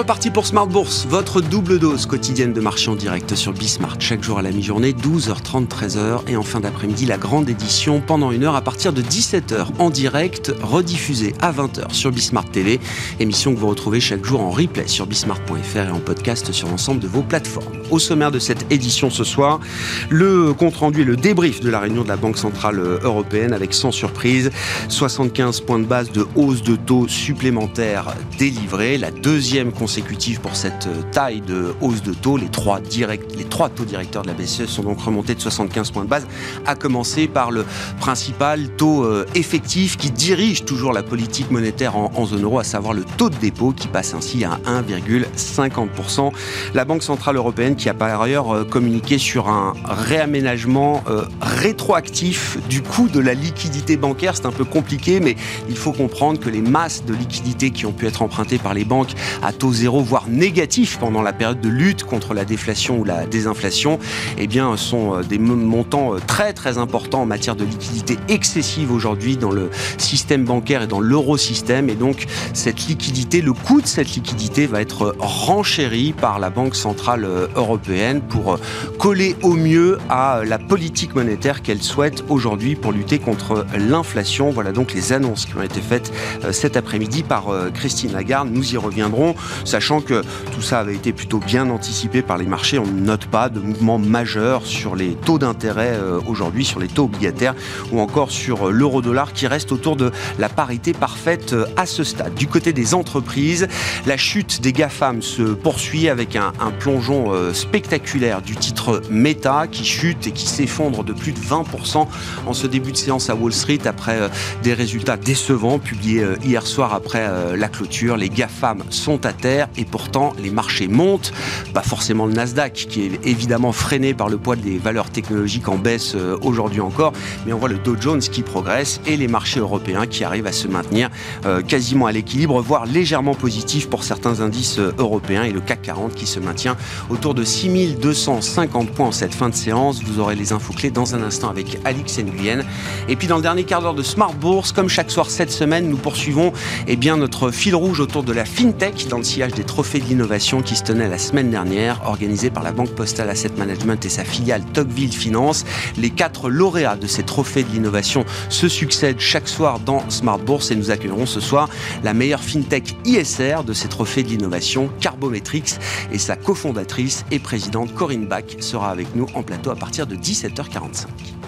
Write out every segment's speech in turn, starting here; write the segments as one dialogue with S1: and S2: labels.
S1: Reparti pour Smart Bourse, votre double dose quotidienne de marché en direct sur Bismart. Chaque jour à la mi-journée, 12h30, 13h. Et en fin d'après-midi, la grande édition pendant une heure à partir de 17h en direct, rediffusée à 20h sur Bismart TV. Émission que vous retrouvez chaque jour en replay sur bismart.fr et en podcast sur l'ensemble de vos plateformes. Au sommaire de cette édition ce soir, le compte-rendu et le débrief de la réunion de la Banque Centrale Européenne avec sans surprise 75 points de base de hausse de taux supplémentaires délivrés. La deuxième consécutive pour cette euh, taille de hausse de taux. Les trois, direct, les trois taux directeurs de la BCE sont donc remontés de 75 points de base, à commencer par le principal taux euh, effectif qui dirige toujours la politique monétaire en, zone euro, à savoir le taux de dépôt qui passe ainsi à 1,50%. La Banque Centrale Européenne qui a par ailleurs euh, communiqué sur un réaménagement rétroactif du coût de la liquidité bancaire. C'est un peu compliqué, mais il faut comprendre que les masses de liquidités qui ont pu être empruntées par les banques à taux zéro, voire négatif pendant la période de lutte contre la déflation ou la désinflation, eh bien, sont euh, des montants euh, très très importants en matière de liquidité excessive aujourd'hui dans le système bancaire et dans l'eurosystème. Et donc, cette liquidité, le coût de cette liquidité va être renchéri par la Banque Centrale euh, Européenne pour coller au mieux à la politique monétaire qu'elle souhaite aujourd'hui pour lutter contre l'inflation. Voilà donc les annonces qui ont été faites cet après-midi par Christine Lagarde. Nous y reviendrons sachant que tout ça avait été plutôt bien anticipé par les marchés. On ne note pas de mouvement majeur sur les taux d'intérêt euh, aujourd'hui, sur les taux obligataires ou encore sur euh, l'euro-dollar qui reste autour de la parité parfaite euh, à ce stade. Du côté des entreprises, la chute des GAFAM se poursuit avec un, plongeon spectaculaire du titre Meta qui chute et qui s'effondre de plus de 20% en ce début de séance à Wall Street après des résultats décevants publiés hier soir après la clôture. Les GAFAM sont à terre et pourtant les marchés montent. Pas forcément le Nasdaq qui est évidemment freiné par le poids des valeurs technologiques en baisse euh, aujourd'hui encore, mais on voit le Dow Jones qui progresse et les marchés européens qui arrivent à se maintenir euh, quasiment à l'équilibre, voire légèrement positif pour certains indices euh, européens et le CAC 40 qui se maintient autour de 6250 points en cette fin de séance. Vous aurez les infos clés dans un instant avec Alix Nguyen. Et puis dans le dernier quart d'heure de Smart Bourse, comme chaque soir cette semaine, nous poursuivons eh bien, notre fil rouge autour de la FinTech dans le des trophées de l'innovation qui se tenait la semaine dernière, organisé par la Banque Postale Asset Management et sa filiale Tocqueville Finance. Les quatre lauréats de ces trophées de l'innovation se succèdent chaque soir dans Smart Bourse et nous accueillerons ce soir la meilleure fintech ISR de ces trophées de l'innovation, Carbometrix, et sa cofondatrice et présidente Corinne Bach sera avec nous en plateau à partir de 17h45.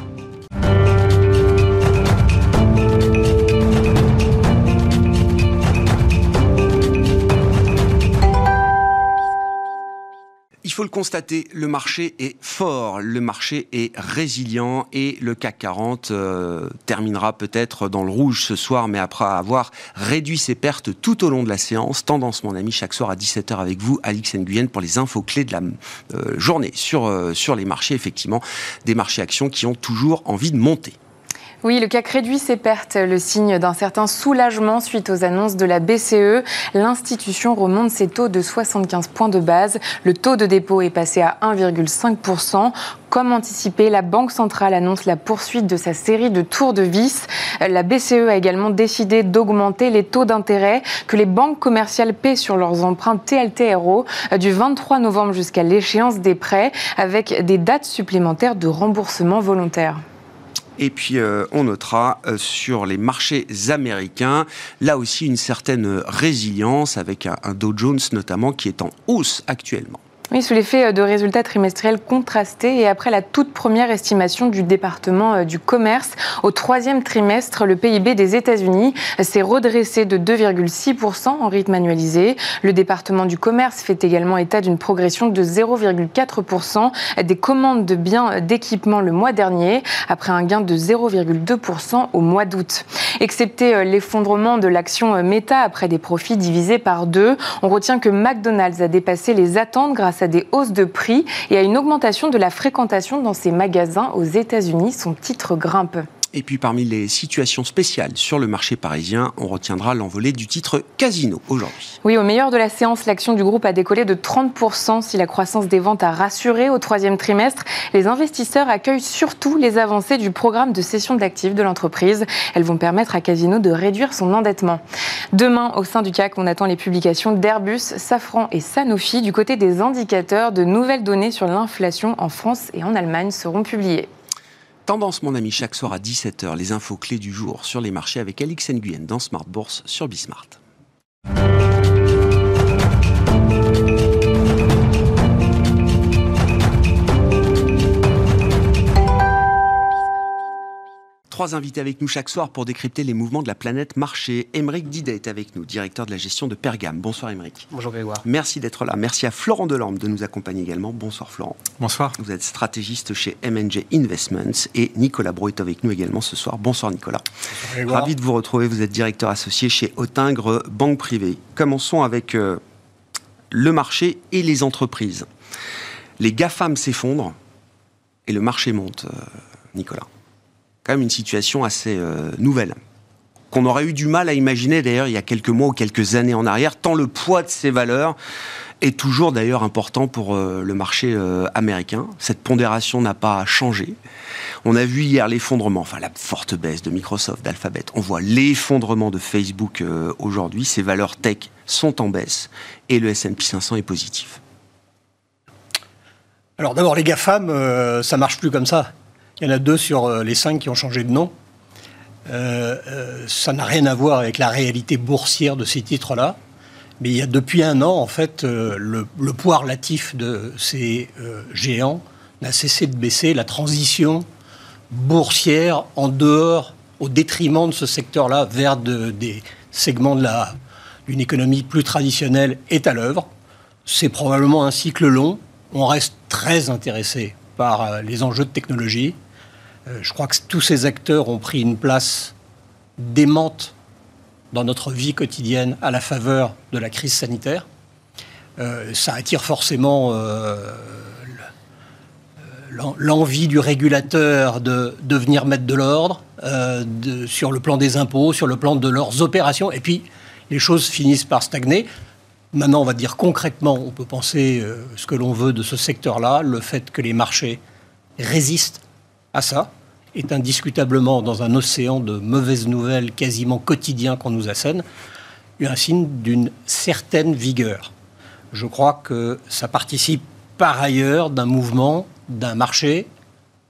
S1: Il faut le constater, le marché est fort, le marché est résilient et le CAC 40 euh, terminera peut-être dans le rouge ce soir, mais après avoir réduit ses pertes tout au long de la séance. Tendance, mon ami, chaque soir à 17h avec vous, Alix Nguyen, pour les infos clés de la euh, journée sur, euh, sur les marchés, effectivement, des marchés actions qui ont toujours envie de monter.
S2: Oui, le CAC réduit ses pertes, le signe d'un certain soulagement suite aux annonces de la BCE. L'institution remonte ses taux de 75 points de base. Le taux de dépôt est passé à 1,5%. Comme anticipé, la Banque centrale annonce la poursuite de sa série de tours de vis. La BCE a également décidé d'augmenter les taux d'intérêt que les banques commerciales paient sur leurs emprunts TLTRO du 23 novembre jusqu'à l'échéance des prêts avec des dates supplémentaires de remboursement volontaire.
S1: Et puis, euh, on notera euh, sur les marchés américains, là aussi, une certaine résilience avec un Dow Jones notamment qui est en hausse actuellement.
S2: Oui, sous l'effet euh, de résultats trimestriels contrastés et après la toute première estimation du département euh, du commerce, au troisième trimestre, le PIB des États-Unis s'est redressé de 2,6% en rythme annualisé. Le département du commerce fait également état d'une progression de 0,4% des commandes de biens d'équipement le mois dernier, après un gain de 0,2% au mois d'août. Excepté euh, l'effondrement de l'action Meta après des profits divisés par deux, on retient que McDonald's a dépassé les attentes grâce à des hausses de prix et à une augmentation de la fréquentation dans ses magasins aux États-Unis. Son titre grimpe.
S1: Et puis parmi les situations spéciales sur le marché parisien, on retiendra l'envolée du titre Casino aujourd'hui.
S2: Oui, au meilleur de la séance, l'action du groupe a décollé de 30% si la croissance des ventes a rassuré au troisième trimestre. Les investisseurs accueillent surtout les avancées du programme de cession d'actifs de l'entreprise. Elles vont permettre à Casino de réduire son endettement. Demain, au sein du CAC, on attend les publications d'Airbus, Safran et Sanofi. Du côté des indicateurs, de nouvelles données sur l'inflation en France et en Allemagne seront publiées.
S1: Tendance, mon ami, chaque soir à 17h, les infos clés du jour sur les marchés avec Alix Nguyen dans Smart Bourse sur Bismart. Trois invités avec nous chaque soir pour décrypter les mouvements de la planète marché. Émeric Didet est avec nous, directeur de la gestion de Pergame. Bonsoir Émeric.
S3: Bonjour Grégoire.
S1: Merci d'être là. Merci à Florent Delorme de nous accompagner également. Bonsoir Florent.
S4: Bonsoir.
S1: Vous êtes stratégiste chez MNG Investments et Nicolas Bro est avec nous également ce soir. Bonsoir Nicolas. Bonsoir Ravi de vous retrouver. Vous êtes directeur associé chez Autingre Banque Privée. Commençons avec euh, le marché et les entreprises. Les GAFAM s'effondrent et le marché monte, euh, Nicolas quand même une situation assez euh, nouvelle qu'on aurait eu du mal à imaginer d'ailleurs il y a quelques mois ou quelques années en arrière, tant le poids de ces valeurs est toujours d'ailleurs important pour euh, le marché euh, américain. Cette pondération n'a pas changé. On a vu hier l'effondrement, enfin la forte baisse de Microsoft, d'Alphabet. On voit l'effondrement de Facebook aujourd'hui. Ces valeurs tech sont en baisse et le S&P 500 est positif.
S3: Alors d'abord les GAFAM, ça marche plus comme ça. Il y en a deux sur euh, les cinq qui ont changé de nom. Euh, euh, ça n'a rien à voir avec la réalité boursière de ces titres-là. Mais il y a depuis un an, en fait, le, poids relatif de ces géants n'a cessé de baisser. La transition boursière en dehors, au détriment de ce secteur-là, vers des segments d'une économie plus traditionnelle est à l'œuvre. C'est probablement un cycle long. On reste très intéressé par les enjeux de technologie. Euh, je crois que tous ces acteurs ont pris une place démente dans notre vie quotidienne à la faveur de la crise sanitaire. Euh, ça attire forcément euh, l'envie du régulateur de, de, venir mettre de l'ordre sur le plan des impôts, sur le plan de leurs opérations. Et puis, les choses finissent par stagner. Maintenant, on va dire concrètement, on peut penser ce que l'on veut de ce secteur-là, le fait que les marchés résistent à ça est indiscutablement dans un océan de mauvaises nouvelles quasiment quotidien qu'on nous assène, un signe d'une certaine vigueur. Je crois que ça participe par ailleurs d'un mouvement, d'un marché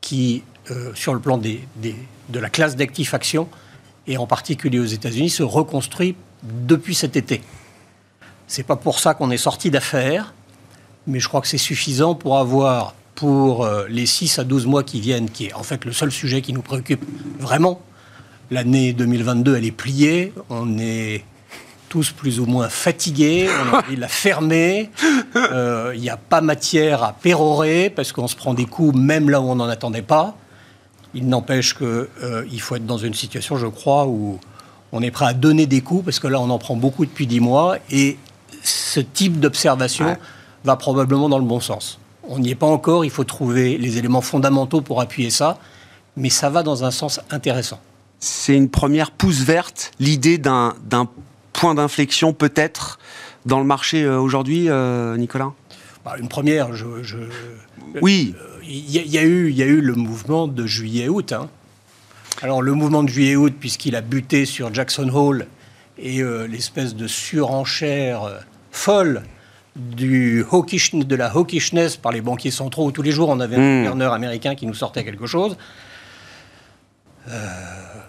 S3: qui, euh, sur le plan de la classe d'actifs actions, et en particulier aux États-Unis, se reconstruit depuis cet été. C'est pas pour ça qu'on est sorti d'affaires, mais je crois que c'est suffisant pour avoir pour euh, les 6 à 12 mois qui viennent, qui est en fait le seul sujet qui nous préoccupe vraiment. L'année 2022, elle est pliée. On est tous plus ou moins fatigués. On a envie de la fermer. Euh, il n'y a pas matière à pérorer parce qu'on se prend des coups même là où on n'en attendait pas. Il n'empêche qu'il euh, faut être dans une situation, je crois, où on est prêt à donner des coups parce que là, on en prend beaucoup depuis 10 mois et ce type d'observation va probablement dans le bon sens. On n'y est pas encore, il faut trouver les éléments fondamentaux pour appuyer ça, mais ça va dans un sens intéressant.
S1: C'est une première pousse verte, l'idée d'un point d'inflexion peut-être dans le marché euh, aujourd'hui, euh, Nicolas?
S3: Bah, Une première, je...
S1: oui.
S3: Il y, a eu, y a eu le mouvement de juillet-août. Hein. Alors le mouvement de juillet-août, puisqu'il a buté sur Jackson Hole et euh, l'espèce de surenchère folle du hawkish, de la hawkishness par les banquiers centraux, où tous les jours on avait un hmm. gouverneur américain qui nous sortait quelque chose. Euh,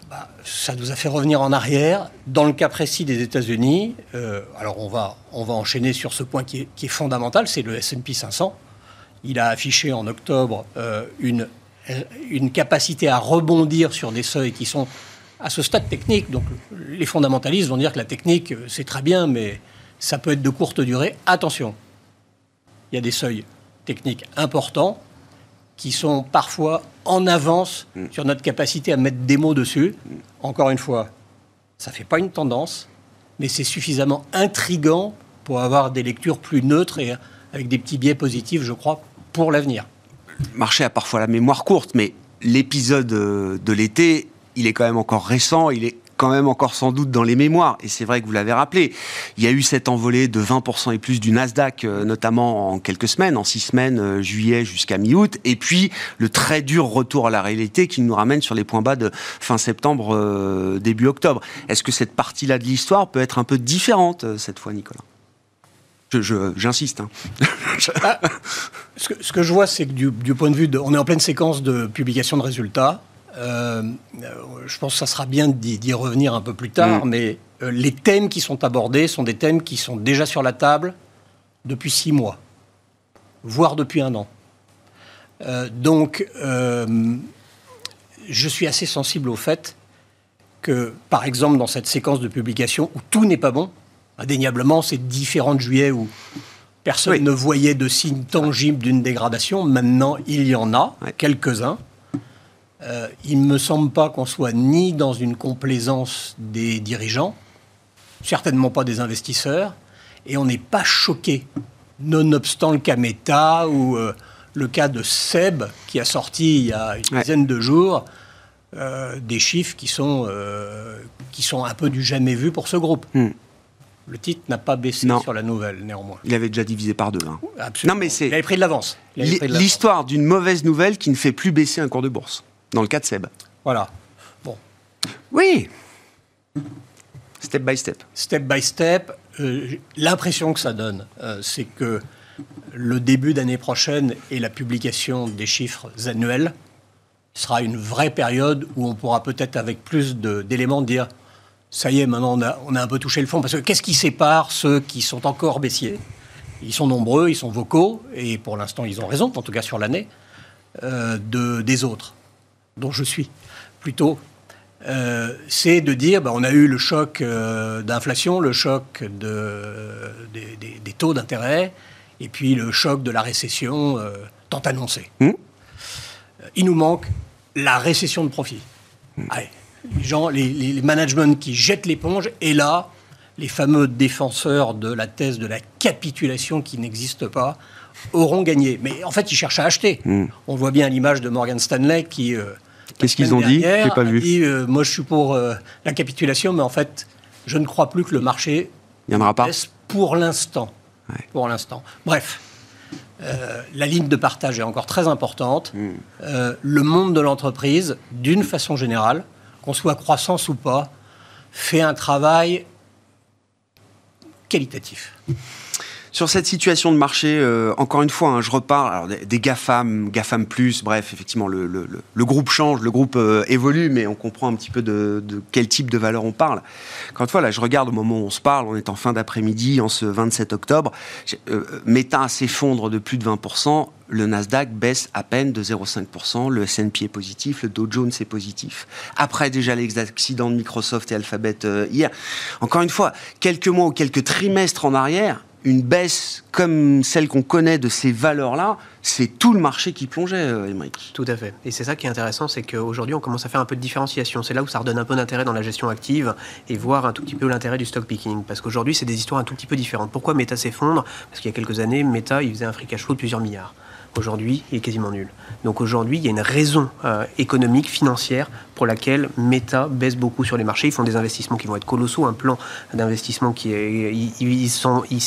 S3: bah, ça nous a fait revenir en arrière. Dans le cas précis des États-Unis, euh, alors on va, on va enchaîner sur ce point qui est, qui est fondamental, c'est le S&P 500. Il a affiché en octobre euh, une, une capacité à rebondir sur des seuils qui sont à ce stade technique. Donc les fondamentalistes vont dire que la technique, c'est très bien, mais ça peut être de courte durée. Attention, il y a des seuils techniques importants qui sont parfois en avance mm. sur notre capacité à mettre des mots dessus. Mm. Encore une fois, ça ne fait pas une tendance, mais c'est suffisamment intrigant pour avoir des lectures plus neutres et avec des petits biais positifs, je crois, pour l'avenir.
S1: Le marché a parfois la mémoire courte, mais l'épisode euh, de l'été il est quand même encore récent, il est quand même encore sans doute dans les mémoires. Et c'est vrai que vous l'avez rappelé. Il y a eu cette envolée de 20% et plus du Nasdaq, euh, notamment en quelques semaines, en six semaines, euh, juillet jusqu'à mi-août. Et puis le très dur retour à la réalité qui nous ramène sur les points bas de fin septembre, euh, début octobre. Est-ce que cette partie-là de l'histoire peut être un peu différente cette fois, Nicolas? J'insiste. Hein.
S3: Ah, ce, que, je vois, c'est que du, du, point de vue de. On est en pleine séquence de publication de résultats. Euh, je pense que ça sera bien d'y revenir un peu plus tard, mm. mais euh, les thèmes qui sont abordés sont des thèmes qui sont déjà sur la table depuis six mois, voire depuis un an. Euh, donc, je suis assez sensible au fait que, par exemple, dans cette séquence de publication où tout n'est pas bon, indéniablement, c'est différent de juillet où personne ne voyait de signes tangibles d'une dégradation. Maintenant, il y en a, quelques-uns. Euh, il ne me semble pas qu'on soit ni dans une complaisance des dirigeants, certainement pas des investisseurs, et on n'est pas choqué, nonobstant le cas Meta ou euh, le cas de Seb, qui a sorti il y a une dizaine de jours euh, des chiffres qui sont, qui sont un peu du jamais vu pour ce groupe. Hmm. Le titre n'a pas baissé sur la nouvelle, néanmoins.
S1: Il avait déjà divisé par deux. Hein.
S3: Absolument. Non, mais c'est... Il avait pris de l'avance.
S1: L'histoire d'une mauvaise nouvelle qui ne fait plus baisser un cours de bourse dans le cas de Seb.
S3: Voilà. Bon.
S1: Oui. Step by step.
S3: Step by step. Euh, l'impression que ça donne, euh, c'est que le début d'année prochaine et la publication des chiffres annuels sera une vraie période où on pourra peut-être avec plus d'éléments dire ça y est, maintenant on a, on a un peu touché le fond. Parce que qu'est-ce qui sépare ceux qui sont encore baissiers? Ils sont nombreux, ils sont vocaux, et pour l'instant ils ont raison, en tout cas sur l'année, euh, de, des autres dont je suis plutôt, euh, c'est de dire ben, on a eu le choc euh, d'inflation, le choc de, des, taux d'intérêt, et puis le choc de la récession euh, tant annoncée. Mmh. Il nous manque la récession de profit. Mmh. les gens, les, les managements qui jettent l'éponge, et là, les fameux défenseurs de la thèse de la capitulation qui n'existe pas auront gagné. Mais en fait, ils cherchent à acheter. Hmm. On voit bien l'image de Morgan Stanley qui.
S1: Euh, Qu'est-ce qu'ils ont dit J'ai pas vu.
S3: Dit, euh, moi, je suis pour euh, la capitulation, mais en fait, je ne crois plus que le marché.
S1: Il n'y en aura pas.
S3: Pour l'instant. Pour l'instant. Bref. la ligne de partage est encore très importante. Hmm. le monde de l'entreprise, d'une façon générale, qu'on soit croissance ou pas, fait un travail qualitatif.
S1: Sur cette situation de marché, euh, encore une fois, hein, je reparle des, GAFAM, GAFAM+, bref, effectivement, le, groupe change, le groupe euh, évolue, mais on comprend un petit peu de, quel type de valeur on parle. Une fois, là, je regarde au moment où on se parle, on est en fin d'après-midi, en ce 27 octobre, euh, Meta s'effondre de plus de 20%, le Nasdaq baisse à peine de 0,5%, le S&P est positif, le Dow Jones est positif. Après déjà les accidents de Microsoft et Alphabet hier. Encore une fois, quelques mois ou quelques trimestres en arrière, une baisse comme celle qu'on connaît de ces valeurs-là, c'est tout le marché qui plongeait.
S4: Euh, tout à fait. Et c'est ça qui est intéressant, c'est qu'aujourd'hui, on commence à faire un peu de différenciation. C'est là où ça redonne un peu d'intérêt dans la gestion active et voir un tout petit peu l'intérêt du stock picking. Parce qu'aujourd'hui, c'est des histoires un tout petit peu différentes. Pourquoi Meta s'effondre? Parce qu'il y a quelques années, Meta, il faisait un free cash flow de plusieurs milliards. Aujourd'hui, il est quasiment nul. Donc aujourd'hui, il y a une raison euh, économique, financière, pour laquelle Meta baisse beaucoup sur les marchés. Ils font des investissements qui vont être colossaux, un plan d'investissement qui est, ils, sont, ils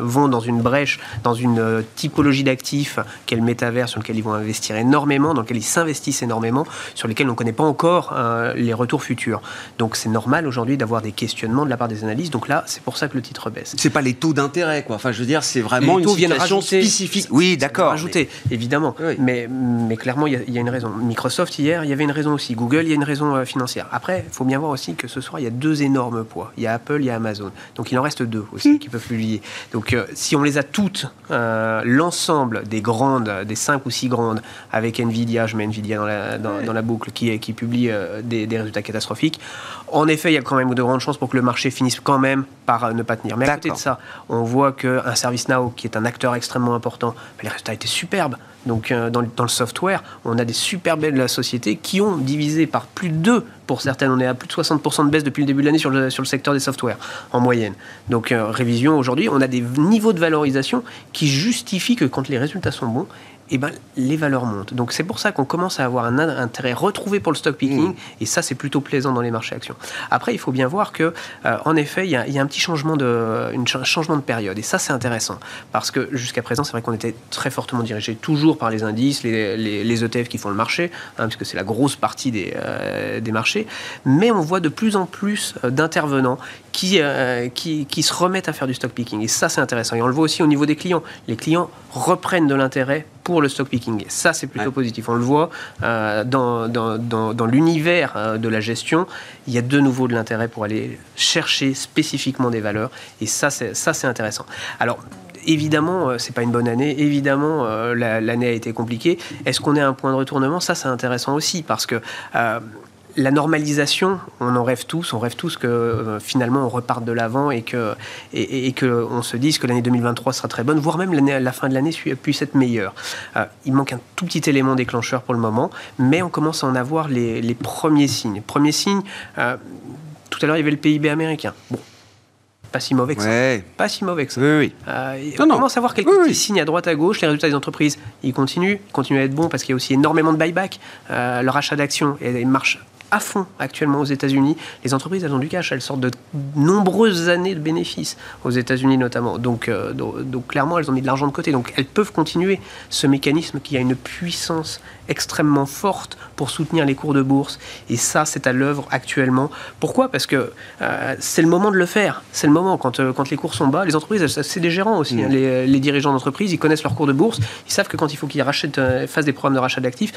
S4: vont dans une brèche, dans une euh, typologie d'actifs qu'est le métavers, sur lequel ils vont investir énormément, dans lequel ils s'investissent énormément, sur lesquels on ne connaît pas encore euh, les retours futurs. Donc c'est normal aujourd'hui d'avoir des questionnements de la part des analystes. Donc là, c'est pour ça que le titre baisse.
S1: C'est pas les taux d'intérêt, quoi. Enfin, je veux dire, c'est vraiment une situation spécifique. Oui, d'accord.
S4: Rajouter, évidemment. Mais, mais clairement, il y, y, a une raison. Microsoft hier, il y avait une raison aussi. Google, il y a une raison euh, financière. Après, il faut bien voir aussi que ce soir, il y a deux énormes poids. Il y a Apple, il y a Amazon. Donc il en reste deux aussi hmm. qui peuvent publier. Donc euh, si on les a toutes, euh, l'ensemble des grandes, des cinq ou six grandes, avec Nvidia, je mets Nvidia dans la, dans, la boucle, qui, qui publie des, des, résultats catastrophiques, en effet, il y a quand même de grandes chances pour que le marché finisse quand même par ne pas tenir. Mais à côté de ça, on voit qu'un ServiceNow, qui est un acteur extrêmement important, les résultats étaient superbes. Donc dans, le software, on a des super belles sociétés qui ont divisé par plus de 2 pour certaines. On est à plus de 60% de baisse depuis le début de l'année sur le, secteur des softwares en moyenne. Donc euh, révision aujourd'hui, on a des niveaux de valorisation qui justifient que quand les résultats sont bons, eh ben, les valeurs montent. Donc c'est pour ça qu'on commence à avoir un intérêt retrouvé pour le stock picking, mmh. et ça c'est plutôt plaisant dans les marchés actions. Après, il faut bien voir que, euh, en effet, il y, a un petit changement de, une, changement de période, et ça c'est intéressant, parce que jusqu'à présent, c'est vrai qu'on était très fortement dirigé toujours par les indices, les, les, ETF qui font le marché, hein, puisque c'est la grosse partie des, euh, des marchés, mais on voit de plus en plus euh, d'intervenants qui, qui, qui se remettent à faire du stock picking, et ça c'est intéressant. Et on le voit aussi au niveau des clients. Les clients reprennent de l'intérêt pour le stock picking. Ça, c'est plutôt positif. On le voit euh, dans, dans, dans, l'univers euh, de la gestion, il y a de nouveau de l'intérêt pour aller chercher spécifiquement des valeurs. Et ça, c'est, intéressant. Alors, évidemment, euh, c'est pas une bonne année. Évidemment, l'année a été compliquée. Est-ce qu'on est à un point de retournement? Ça, c'est intéressant aussi parce que la normalisation, on en rêve tous, on rêve tous que euh, finalement on reparte de l'avant et que et, que on se dise que l'année 2023 sera très bonne, voire même l'année, la fin de l'année puisse être meilleure. Euh, il manque un tout petit élément déclencheur pour le moment, mais on commence à en avoir les, premiers signes. Premier signe, euh, tout à l'heure il y avait le PIB américain. Bon, pas si mauvais que ça. Pas si mauvais que ça.
S1: Oui,
S4: oui. on commence à voir quelques petits signes à droite à gauche. Les résultats des entreprises, ils continuent, ils continuent à être bons parce qu'il y a aussi énormément de buyback. leur achat d'actions marche à fond actuellement aux États-Unis. Les entreprises, elles ont du cash, elles sortent de nombreuses années de bénéfices, aux États-Unis notamment. Donc, euh, donc, clairement, elles ont mis de l'argent de côté. Donc elles peuvent continuer ce mécanisme qui a une puissance extrêmement forte pour soutenir les cours de bourse. Et ça, c'est à l'œuvre actuellement. Pourquoi? Parce que euh, c'est le moment de le faire. C'est le moment. Quand, euh, quand les cours sont bas, les entreprises, c'est des gérants aussi. Hein. Mmh. les, les, dirigeants d'entreprise, ils connaissent leur cours de bourse. Ils savent que quand il faut qu'ils rachètent, fassent des programmes de rachat d'actifs,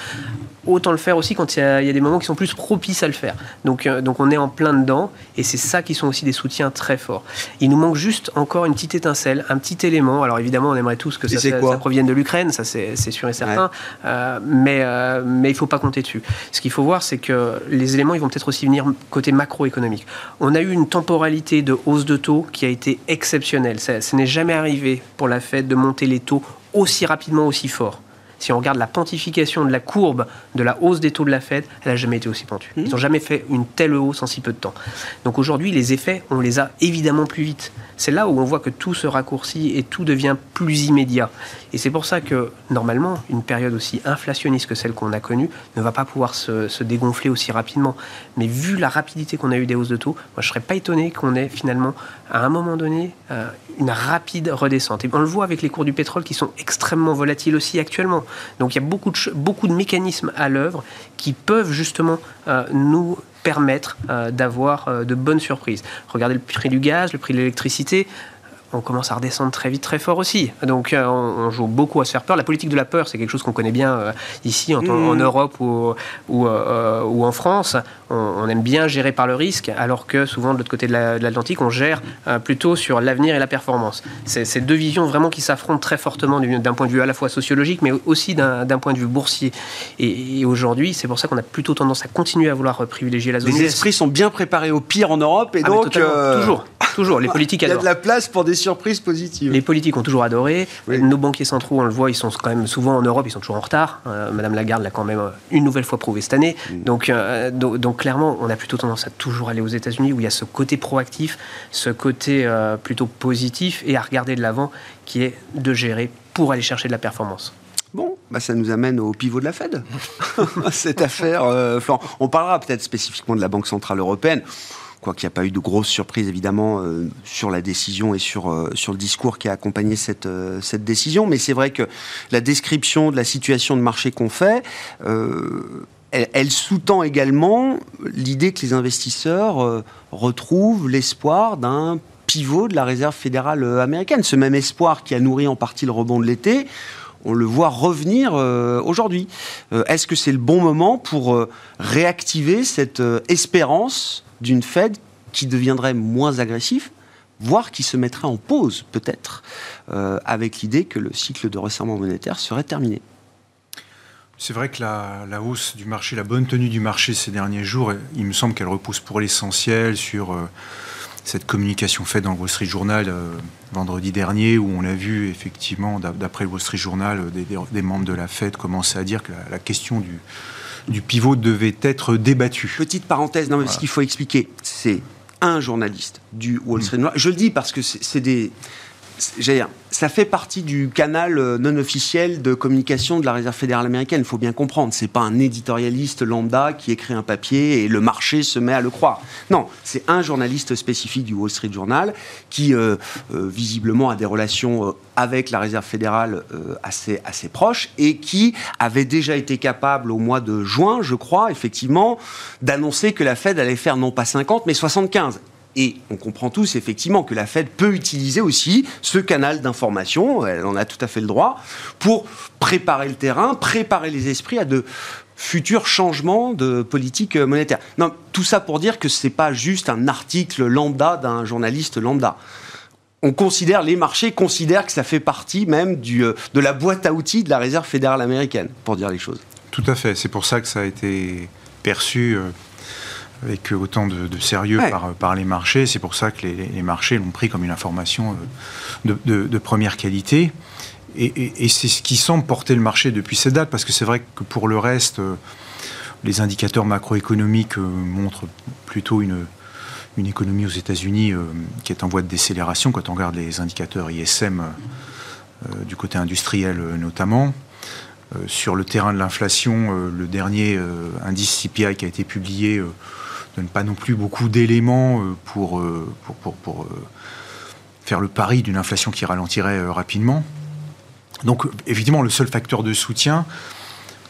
S4: autant le faire aussi quand il y, y a des moments qui sont plus propices à le faire. Donc, euh, donc on est en plein dedans, et c'est ça qui sont aussi des soutiens très forts. Il nous manque juste encore une petite étincelle, un petit élément. Alors évidemment, on aimerait tous que ça, ça, provienne de l'Ukraine, ça c'est sûr et certain, euh, mais, euh, mais il ne faut pas compter dessus. Ce qu'il faut voir, c'est que les éléments, ils vont peut-être aussi venir côté macroéconomique. On a eu une temporalité de hausse de taux qui a été exceptionnelle. Ça, ce n'est jamais arrivé pour la Fed de monter les taux aussi rapidement, aussi fort si on regarde la pontification de la courbe de la hausse des taux de la Fed, elle n'a jamais été aussi pentue. Ils n'ont jamais fait une telle hausse en si peu de temps. Donc aujourd'hui, les effets, on les a évidemment plus vite. C'est là où on voit que tout se raccourcit et tout devient plus immédiat. Et c'est pour ça que, normalement, une période aussi inflationniste que celle qu'on a connue ne va pas pouvoir se, dégonfler aussi rapidement. Mais vu la rapidité qu'on a eu des hausses de taux, moi, je ne serais pas étonné qu'on ait finalement, à un moment donné, euh, une rapide redescente. Et on le voit avec les cours du pétrole qui sont extrêmement volatiles aussi actuellement. Donc il y a beaucoup de, beaucoup de mécanismes à l'œuvre qui peuvent justement euh, nous permettre euh, d'avoir de bonnes surprises. Regardez le prix du gaz, le prix de l'électricité on commence à redescendre très vite, très fort aussi. Donc euh, on, joue beaucoup à se faire peur. La politique de la peur, c'est quelque chose qu'on connaît bien euh, ici en, mmh. Europe ou, euh, ou, en France. On, aime bien gérer par le risque, alors que souvent de l'autre côté de l'Atlantique, on gère plutôt sur l'avenir et la performance. C'est deux visions vraiment qui s'affrontent très fortement d'un point de vue à la fois sociologique, mais aussi d'un point de vue boursier. Et, aujourd'hui, c'est pour ça qu'on a plutôt tendance à continuer à vouloir privilégier la zone.
S1: Les esprits sont bien préparés au pire en Europe, et ah, donc
S4: toujours, toujours. Les politiques
S1: Il y a de la place pour des surprise positive.
S4: Les politiques ont toujours adoré. Nos banquiers centraux, on le voit, ils sont quand même souvent en Europe, ils sont toujours en retard. Euh, Madame Lagarde l'a quand même euh, une nouvelle fois prouvé cette année. Mm. Donc, euh, donc, clairement, on a plutôt tendance à toujours aller aux États-Unis où il y a ce côté proactif, ce côté plutôt positif et à regarder de l'avant qui est de gérer pour aller chercher de la performance.
S1: Bon, bah ça nous amène au pivot de la Fed, cette affaire. On parlera peut-être spécifiquement de la Banque Centrale Européenne qu'il n'y a pas eu de grosses surprises évidemment euh, sur la décision et sur, euh, sur le discours qui a accompagné cette, euh, cette décision. Mais c'est vrai que la description de la situation de marché qu'on fait, elle sous-tend également l'idée que les investisseurs retrouvent l'espoir d'un pivot de la réserve fédérale américaine. Ce même espoir qui a nourri en partie le rebond de l'été, on le voit revenir aujourd'hui. Est-ce que c'est le bon moment pour réactiver cette espérance d'une Fed qui deviendrait moins agressif, voire qui se mettrait en pause peut-être, euh, avec l'idée que le cycle de resserrement monétaire serait terminé.
S5: C'est vrai que la, hausse du marché, la bonne tenue du marché ces derniers jours, il me semble qu'elle repousse pour l'essentiel sur euh, cette communication faite dans le Wall Street Journal euh, vendredi dernier, où on a vu effectivement, d'après le Wall Street Journal, des, membres de la Fed commencer à dire que la question du, du pivot devait être débattu.
S1: Petite parenthèse, non, mais ce qu'il faut expliquer, c'est un journaliste du Wall Street Journal. Je le dis parce que c'est des J'ai ça fait partie du canal euh, non officiel de communication de la Réserve fédérale américaine. Il faut bien comprendre, c'est pas un éditorialiste lambda qui écrit un papier et le marché se met à le croire. Non, c'est un journaliste spécifique du Wall Street Journal qui euh, euh, visiblement a des relations avec la Réserve fédérale assez assez proches et qui avait déjà été capable au mois de juin, je crois, effectivement, d'annoncer que la Fed allait faire non pas 50 mais 75. Et on comprend tous effectivement que la Fed peut utiliser aussi ce canal d'information, elle en a tout à fait le droit, pour préparer le terrain, préparer les esprits à de futurs changements de politique monétaire. Non, tout ça pour dire que ce n'est pas juste un article lambda d'un journaliste lambda. On considère, les marchés considèrent que ça fait partie même du, euh, de la boîte à outils de la Réserve fédérale américaine, pour dire les choses.
S5: Tout à fait, c'est pour ça que ça a été perçu euh, avec autant de, sérieux par, les marchés. C'est pour ça que les, marchés l'ont pris comme une information euh, de, première qualité. Et, c'est ce qui semble porter le marché depuis cette date, parce que c'est vrai que pour le reste, les indicateurs macroéconomiques montrent plutôt une, une économie aux États-Unis qui est en voie de décélération quand on regarde les indicateurs ISM du côté industriel notamment. sur le terrain de l'inflation, le dernier indice CPI qui a été publié donne pas non plus beaucoup d'éléments euh, pour, euh, pour, pour, euh, faire le pari d'une inflation qui ralentirait rapidement. Donc, évidemment, le seul facteur de soutien,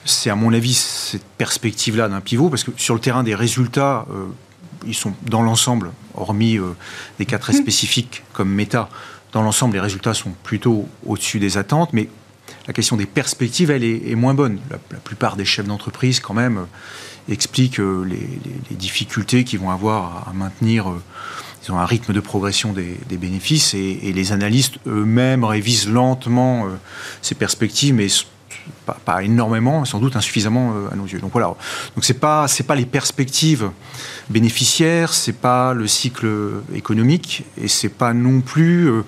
S5: c'est à mon avis cette perspective-là d'un pivot, parce que sur le terrain des résultats, ils sont dans l'ensemble, hormis des cas très mmh. spécifiques comme Meta, dans l'ensemble, les résultats sont plutôt au-dessus des attentes, mais la question des perspectives, elle est, moins bonne. La, la, plupart des chefs d'entreprise, quand même, explique euh, les, difficultés qu'ils vont avoir à maintenir euh, un rythme de progression des, bénéfices et, les analystes eux-mêmes révisent lentement euh, ces perspectives, mais pas, énormément, sans doute insuffisamment euh, à nos yeux. Donc voilà. Donc c'est pas c'est pas les perspectives bénéficiaires, c'est pas le cycle économique et c'est pas non plus euh,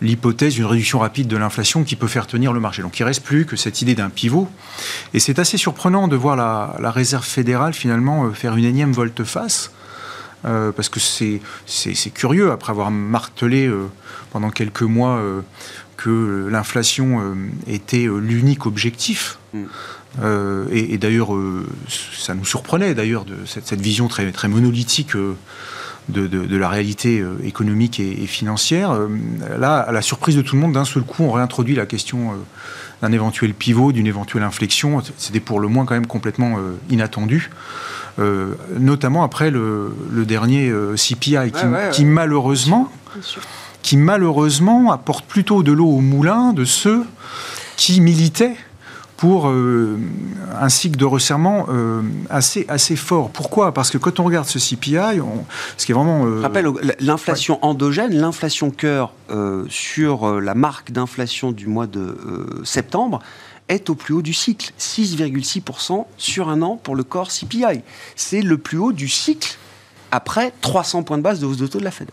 S5: l'hypothèse d'une réduction rapide de l'inflation qui peut faire tenir le marché. Donc il reste plus que cette idée d'un pivot. Et c'est assez surprenant de voir la, la Réserve fédérale finalement euh, faire une énième volte-face. parce que c'est curieux, après avoir martelé pendant quelques mois que l'inflation euh, était euh, l'unique objectif. Mm. Euh, et, d'ailleurs, ça nous surprenait d'ailleurs de cette, vision très, très monolithique de, la réalité économique et, financière. là, à la surprise de tout le monde, d'un seul coup, on réintroduit la question d'un éventuel pivot, d'une éventuelle inflexion. C'était pour le moins quand même complètement inattendu. notamment après le, dernier CPI, qui, malheureusement qui malheureusement apporte plutôt de l'eau au moulin de ceux qui militaient pour euh, un cycle de resserrement euh, assez, assez fort. Pourquoi? Parce que quand on regarde ce CPI, ce qui est vraiment...
S1: Euh, rappelle, l'inflation endogène, l'inflation cœur sur la marque d'inflation du mois de septembre est au plus haut du cycle. 6,6% sur un an pour le corps CPI. C'est le plus haut du cycle après 300 points de base de hausse de taux de la Fed.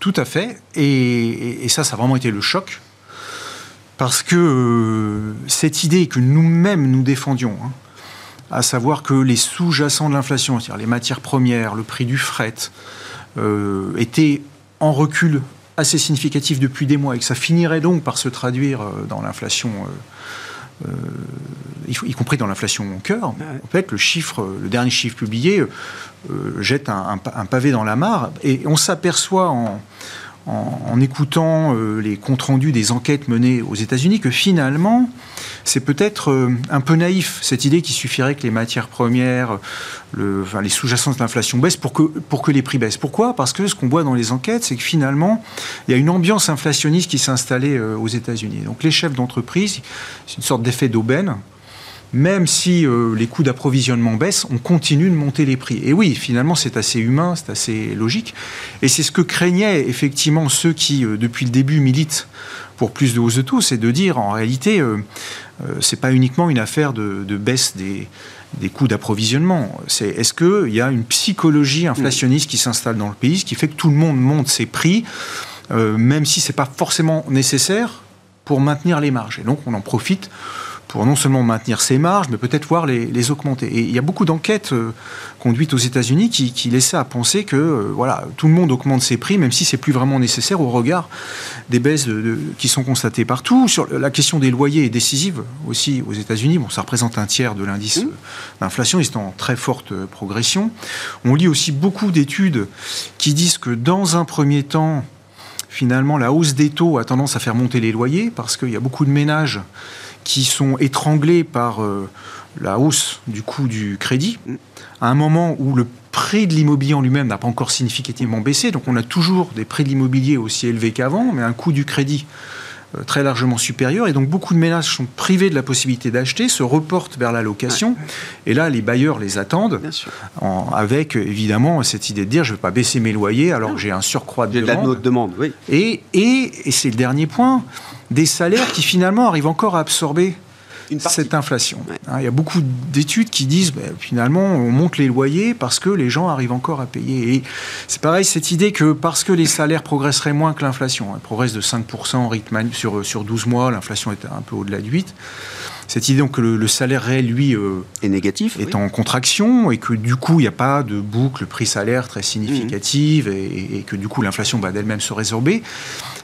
S5: Tout à fait. Et, ça, ça a vraiment été le choc. Parce que euh, cette idée que nous-mêmes nous défendions, hein, à savoir que les sous-jacents de l'inflation, c'est-à-dire les matières premières, le prix du fret, euh, étaient en recul assez significatif depuis des mois et que ça finirait donc par se traduire euh, dans l'inflation y compris dans l'inflation en cœur. En fait, le chiffre, le dernier chiffre publié euh, jette un, pavé dans la mare et on s'aperçoit en, en, écoutant euh, les comptes rendus des enquêtes menées aux États-Unis que finalement, c'est peut-être euh, un peu naïf cette idée qu'il suffirait que les matières premières, le, les sous-jacents de l'inflation baissent pour que, les prix baissent. Pourquoi? Parce que ce qu'on voit dans les enquêtes, c'est que finalement, il y a une ambiance inflationniste qui s'est installée euh, aux États-Unis. Donc les chefs d'entreprise, c'est une sorte d'effet d'aubaine même si euh, les coûts d'approvisionnement baissent, on continue de monter les prix. Et oui, finalement, c'est assez humain, c'est assez logique. Et c'est ce que craignaient effectivement ceux qui, euh, depuis le début, militent pour plus de hausse de taux, c'est de dire, en réalité, euh, c'est pas uniquement une affaire de, baisse des, coûts d'approvisionnement. C'est est-ce qu'il y a une psychologie inflationniste qui s'installe dans le pays, ce qui fait que tout le monde monte ses prix, même si c'est pas forcément nécessaire pour maintenir les marges? Et donc, on en profite pour non seulement maintenir ses marges, mais peut-être voir les, augmenter. Et il y a beaucoup d'enquêtes euh, conduites aux États-Unis qui, qui, laissaient à penser que euh, voilà, tout le monde augmente ses prix, même si c'est plus vraiment nécessaire au regard des baisses qui sont constatées partout. Sur la question des loyers est décisive aussi aux États-Unis. Bon, ça représente un tiers de l'indice mmh. d'inflation, ils sont en très forte progression. On lit aussi beaucoup d'études qui disent que dans un premier temps, finalement, la hausse des taux a tendance à faire monter les loyers parce qu'il y a beaucoup de ménages qui sont étranglés par euh, la hausse du coût du crédit, à un moment où le prix de l'immobilier en lui-même n'a pas encore significativement baissé, donc on a toujours des prix de l'immobilier aussi élevés qu'avant, mais un coût du crédit euh, très largement supérieur, et donc beaucoup de ménages sont privés de la possibilité d'acheter, se reportent vers la location, et là les bailleurs les attendent, avec évidemment cette idée de dire je ne vais pas baisser mes loyers alors que j'ai un surcroît de
S1: demande. demande oui.
S5: Et, et, et c'est le dernier point, des salaires qui finalement arrivent encore à absorber cette inflation. Hein, il y a beaucoup d'études qui disent ben, finalement on monte les loyers parce que les gens arrivent encore à payer. Et c'est pareil cette idée que parce que les salaires progresseraient moins que l'inflation, hein, progresse de 5% en rythme sur, sur 12 mois, l'inflation est un peu au-delà de 8. Cette idée donc que le, salaire réel, lui, euh,
S1: est négatif,
S5: est en contraction et que du coup, il n'y a pas de boucle prix-salaire très significative et, et, que du coup, l'inflation va d'elle-même se résorber.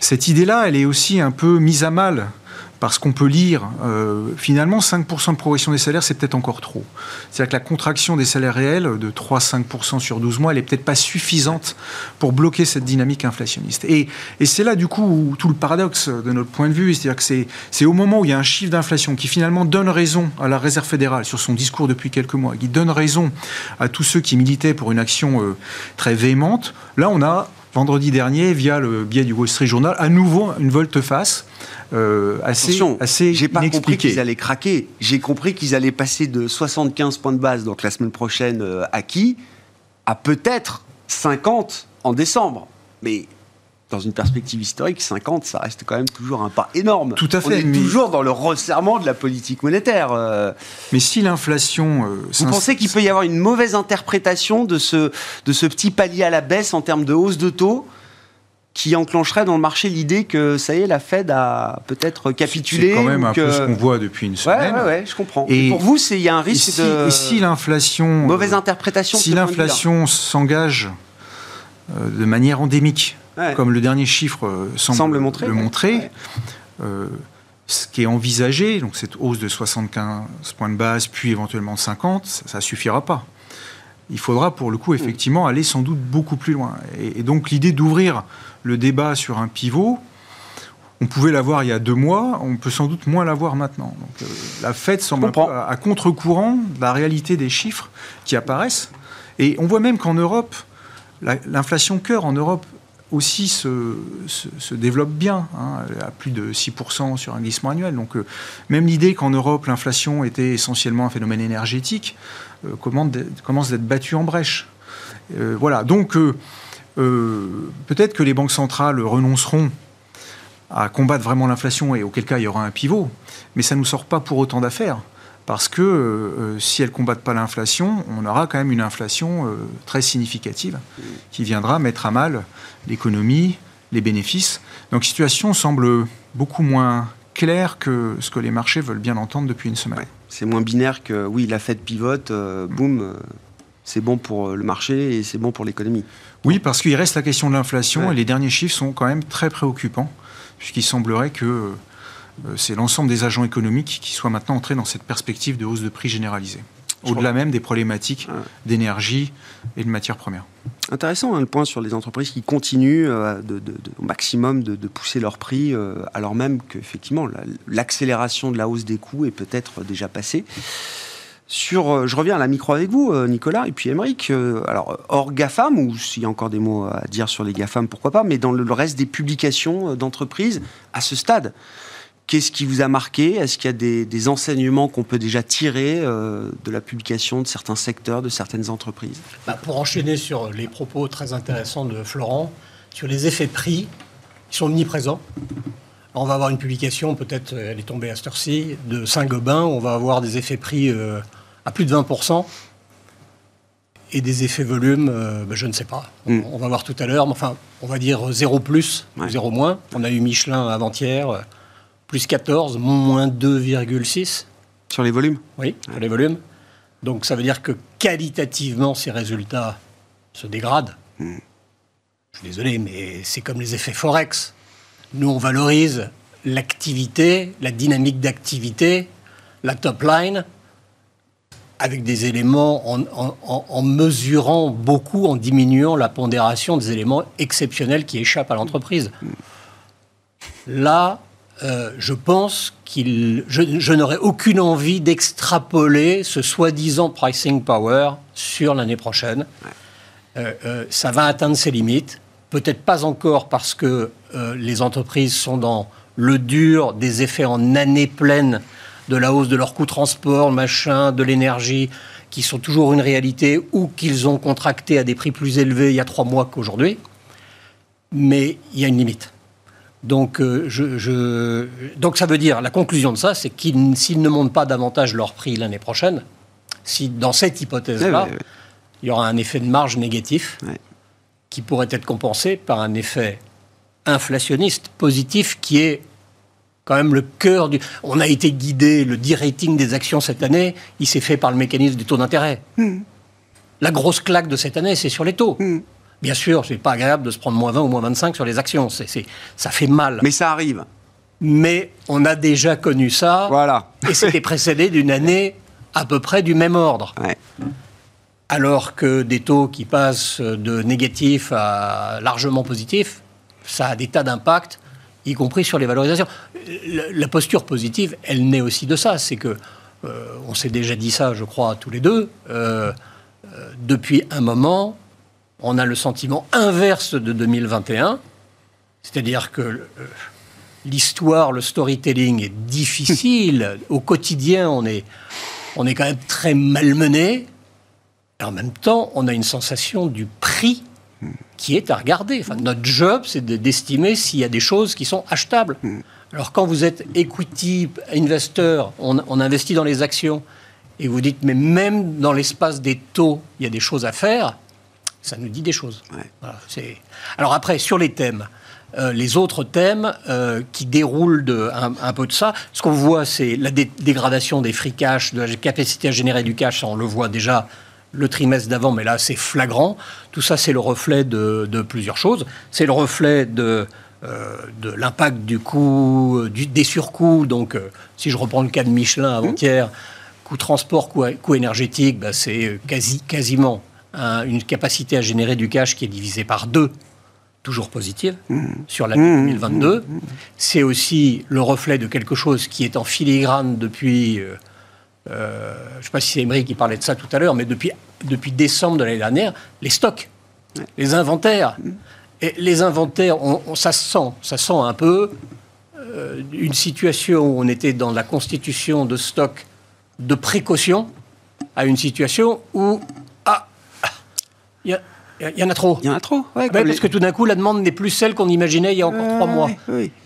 S5: Cette idée-là, elle est aussi un peu mise à mal parce qu'on peut lire, euh, finalement, 5% de progression des salaires, c'est peut-être encore trop. C'est-à-dire que la contraction des salaires réels de 3-5% sur 12 mois, elle n'est peut-être pas suffisante pour bloquer cette dynamique inflationniste. Et, et c'est là, du coup, tout le paradoxe de notre point de vue, c'est-à-dire que c'est au moment où il y a un chiffre d'inflation qui finalement donne raison à la Réserve fédérale sur son discours depuis quelques mois, qui donne raison à tous ceux qui militaient pour une action euh, très véhémente, là, on a vendredi dernier, via le biais du Wall Street Journal, à nouveau une volte-face euh, assez, Attention, assez
S1: j'ai pas compris qu'ils allaient craquer. J'ai compris qu'ils allaient passer de 75 points de base, donc la semaine prochaine euh, acquis, à peut-être 50 en décembre. Mais dans une perspective historique, 50, ça reste quand même toujours un pas énorme.
S5: Tout à fait.
S1: On est toujours dans le resserrement de la politique monétaire. Euh.
S5: Mais si l'inflation...
S1: Vous pensez qu'il peut y avoir une mauvaise interprétation de ce, de ce petit palier à la baisse en termes de hausse de taux qui enclencherait dans le marché l'idée que ça y est, la Fed a peut-être capitulé.
S5: C'est quand même un peu ce qu'on voit depuis une semaine.
S1: Ouais, ouais, je comprends. Et, pour vous, il y a un risque de.
S5: Et si l'inflation.
S1: Mauvaise interprétation.
S5: Si l'inflation s'engage euh, de manière endémique, comme le dernier chiffre euh, semble, montrer, le montrer, euh, ce qui est envisagé, donc cette hausse de 75 points de base, puis éventuellement 50, ça ne suffira pas il faudra pour le coup effectivement aller sans doute beaucoup plus loin. Et, donc l'idée d'ouvrir le débat sur un pivot, on pouvait l'avoir il y a deux mois, on peut sans doute moins l'avoir maintenant. Donc, euh, la Fed semble un peu à, contre-courant de la réalité des chiffres qui apparaissent. Et on voit même qu'en Europe, l'inflation cœur en Europe aussi se, développe bien, hein, à plus de 6% sur un glissement annuel. Donc euh, même l'idée qu'en Europe l'inflation était essentiellement un phénomène énergétique euh, commence d'être battue en brèche. Euh, voilà, donc peut-être que les banques centrales renonceront à combattre vraiment l'inflation et auquel cas il y aura un pivot, mais ça ne nous sort pas pour autant d'affaires parce que euh, si elles ne combattent pas l'inflation, on aura quand même une inflation euh, très significative qui viendra mettre à mal l'économie, les bénéfices. Donc la situation semble beaucoup moins claire que ce que les marchés veulent bien entendre depuis une semaine.
S1: C'est moins binaire que oui, la Fed pivote, euh, boum, c'est bon pour le marché et c'est bon pour l'économie.
S5: Oui, parce qu'il reste la question de l'inflation et les derniers chiffres sont quand même très préoccupants, puisqu'il semblerait que euh, c'est l'ensemble des agents économiques qui soient maintenant entrés dans cette perspective de hausse de prix généralisée. Au-delà même des problématiques d'énergie et de matières premières.
S1: Intéressant hein, le point sur les entreprises qui continuent euh, au maximum de, pousser leurs prix, euh, alors même qu'effectivement l'accélération de la hausse des coûts est peut-être déjà passée. Sur, je reviens à la micro avec vous, Nicolas, et puis Émeric. alors, hors GAFAM, ou s'il y a encore des mots à dire sur les GAFAM, pourquoi pas, mais dans le reste des publications d'entreprises, à ce stade, Qu'est-ce qui vous a marqué? Est-ce qu'il y a des, enseignements qu'on peut déjà tirer euh, de la publication de certains secteurs, de certaines entreprises?
S3: Bah, Pour enchaîner sur les propos très intéressants de Florent, sur les effets prix, ils sont omniprésents. On va avoir une publication, peut-être elle est tombée à cette heure-ci, de Saint-Gobain, on va avoir des effets prix euh, à plus de 20%. Et des effets volume, euh, bah, je ne sais pas. Hmm. On, va voir tout à l'heure, mais enfin, on va dire 0 plus, 0 moins. On a eu Michelin avant-hier plus 14, moins 2,6.
S1: Sur les volumes?
S3: Oui, sur les volumes. Donc ça veut dire que qualitativement, ces résultats se dégradent.
S1: Hmm.
S3: Je suis désolé, mais c'est comme les effets Forex. Nous, on valorise l'activité, la dynamique d'activité, la top line, avec des éléments en, en- en mesurant beaucoup, en diminuant la pondération des éléments exceptionnels qui échappent à l'entreprise. Là, euh, je pense qu'il, je, je n'aurais aucune envie d'extrapoler ce soi-disant pricing power sur l'année prochaine. Euh, euh, ça va atteindre ses limites. Peut-être pas encore parce que les entreprises sont dans le dur des effets en année pleine de la hausse de leurs coûts de transport, machin, de l'énergie, qui sont toujours une réalité ou qu'ils ont contracté à des prix plus élevés il y a trois mois qu'aujourd'hui. Mais il y a une limite. Donc, euh, je, je- donc ça veut dire, la conclusion de ça, c'est qu'ils, s'ils ne montent pas davantage leur prix l'année prochaine, si dans cette hypothèse-là,
S1: ouais, ouais.
S3: il y aura un effet de marge négatif qui pourrait être compensé par un effet inflationniste positif qui est quand même le cœur du... On a été guidé, le de-rating des actions cette année, il s'est fait par le mécanisme des taux d'intérêt. La grosse claque de cette année, c'est sur les taux. Bien sûr, c'est pas agréable de se prendre moins 20 ou moins 25 sur les actions. Ça fait mal.
S1: Mais ça arrive.
S3: Mais on a déjà connu ça.
S1: Voilà.
S3: Et c'était précédé d'une année à peu près du même ordre.
S1: Ouais.
S3: Alors que des taux qui passent de négatifs à largement positifs, ça a des tas d'impacts, y compris sur les valorisations. La, la posture positive, elle naît aussi de ça. C'est que, euh, on s'est déjà dit ça, je crois, tous les deux, euh, euh, depuis un moment, on a le sentiment inverse de 2021, c'est-à-dire que euh, l'histoire, le storytelling est difficile. Au quotidien, on est, on est quand même très malmené. Et en même temps, on a une sensation du prix qui est à regarder. Enfin, notre job, c'est de- d'estimer s'il y a des choses qui sont achetables. Alors quand vous êtes equity investor, on, on investit dans les actions, et vous dites, mais même dans l'espace des taux, il y a des choses à faire, ça nous dit des choses.
S1: Ouais.
S3: Voilà, c'est- Alors après, sur les thèmes, euh, les autres thèmes euh, qui déroulent de, un, un peu de ça, ce qu'on voit, c'est la dé- dégradation des free cash, de la capacité à générer du cash, ça, on le voit déjà le trimestre d'avant, mais là c'est flagrant. Tout ça, c'est le reflet de, de plusieurs choses. C'est le reflet de, euh, de l'impact du coût, du- des surcoûts. Donc, si je reprends le cas de Michelin avant-hier, coût transport, coût, coût énergétique, bah, c'est quasi, quasiment un- une capacité à générer du cash qui est divisée par deux, toujours positive, sur l'année 2022. C'est aussi le reflet de quelque chose qui est en filigrane depuis, euh, euh, je ne sais pas si c'est Emery qui parlait de ça tout à l'heure, mais depuis, depuis décembre de l'année dernière, les stocks, les inventaires. Et les inventaires, on- on- ça se sent, ça sent un peu euh, une situation où on était dans la constitution de stocks de précaution à une situation où ah il y, en a trop.
S1: Il y en a trop. Ouais,
S3: Ouais,
S1: comme
S3: parce
S1: les-
S3: que tout d'un coup, la demande n'est plus celle qu'on imaginait il y a encore trois mois.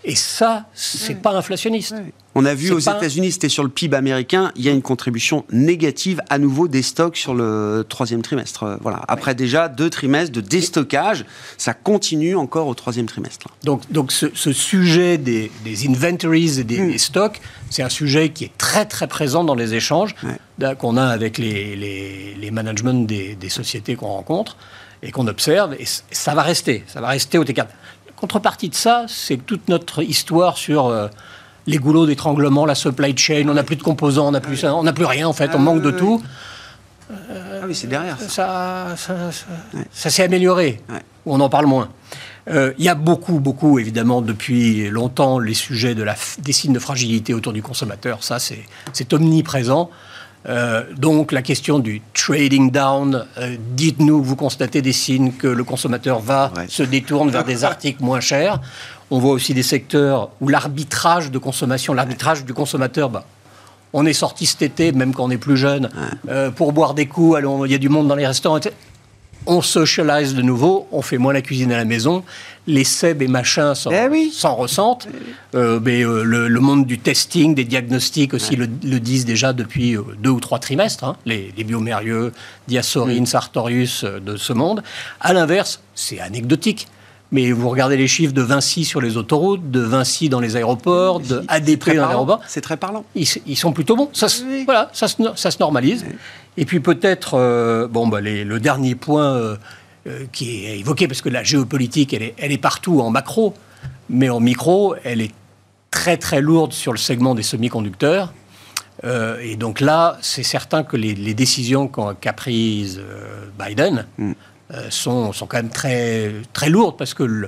S3: Et ça, c'est pas inflationniste.
S1: On a vu aux
S3: pas-
S1: États-Unis, c'était sur le PIB américain, il y a une contribution négative à nouveau des stocks sur le troisième trimestre. Euh, Voilà. Après déjà deux trimestres de déstockage, ça continue encore au troisième trimestre.
S3: Donc, donc ce, ce sujet des, des inventories et des,
S1: Mm.
S3: des stocks, c'est un sujet qui est très très présent dans les échanges qu'on a avec les, les, les managements des, des sociétés qu'on rencontre et qu'on observe. Et ça va rester, ça va rester au T4. La contrepartie de ça, c'est toute notre histoire sur euh, les goulots d'étranglement, la supply chain. On n'a plus de composants, on n'a plus, on plus rien en fait, on manque de
S1: ouais.
S3: tout.
S1: Ah oui, c'est derrière ça.
S3: ça, ça, ça- ça s'est amélioré,
S1: Ouais.
S3: ou on en parle moins. Euh, Il y a beaucoup, beaucoup, évidemment, depuis longtemps, les sujets de la, des signes de fragilité autour du consommateur. Ça, c'est omniprésent. Euh, donc, la question du trading down, euh, dites-nous, vous constatez des signes que le consommateur va,
S1: Ouais.
S3: se détourne vers des articles moins chers. On voit aussi des secteurs où l'arbitrage de consommation, l'arbitrage du consommateur, bah, on est sorti cet été, même quand on est plus jeune, euh, pour boire des coups. allons- Il y a du monde dans les restaurants. etc. On socialise de nouveau, on fait moins la cuisine à la maison. Les SEB et machins s'en
S1: Eh oui.
S3: ressentent. Euh, mais euh, le, le monde du testing, des diagnostics aussi le, le disent déjà depuis euh, deux ou trois trimestres. hein. les, les biomérieux, Diasorine, Sartorius euh, de ce monde. À l'inverse, c'est anecdotique. Mais vous regardez les chiffres de Vinci sur les autoroutes, de Vinci dans les aéroports, de ADP dans les aéroports.
S1: C'est très parlant.
S3: Ils, sont plutôt bons. Ça, Voilà, ça se, ça se normalise. Et puis peut-être, euh, bon, bah, le dernier point euh, euh, qui est évoqué, parce que la géopolitique, elle est, elle est partout en macro, mais en micro, elle est très très lourde sur le segment des semi-conducteurs. et donc là, c'est certain que les, décisions qu'a prises Biden, mm. Euh, sont, sont quand même très, très lourdes parce que le,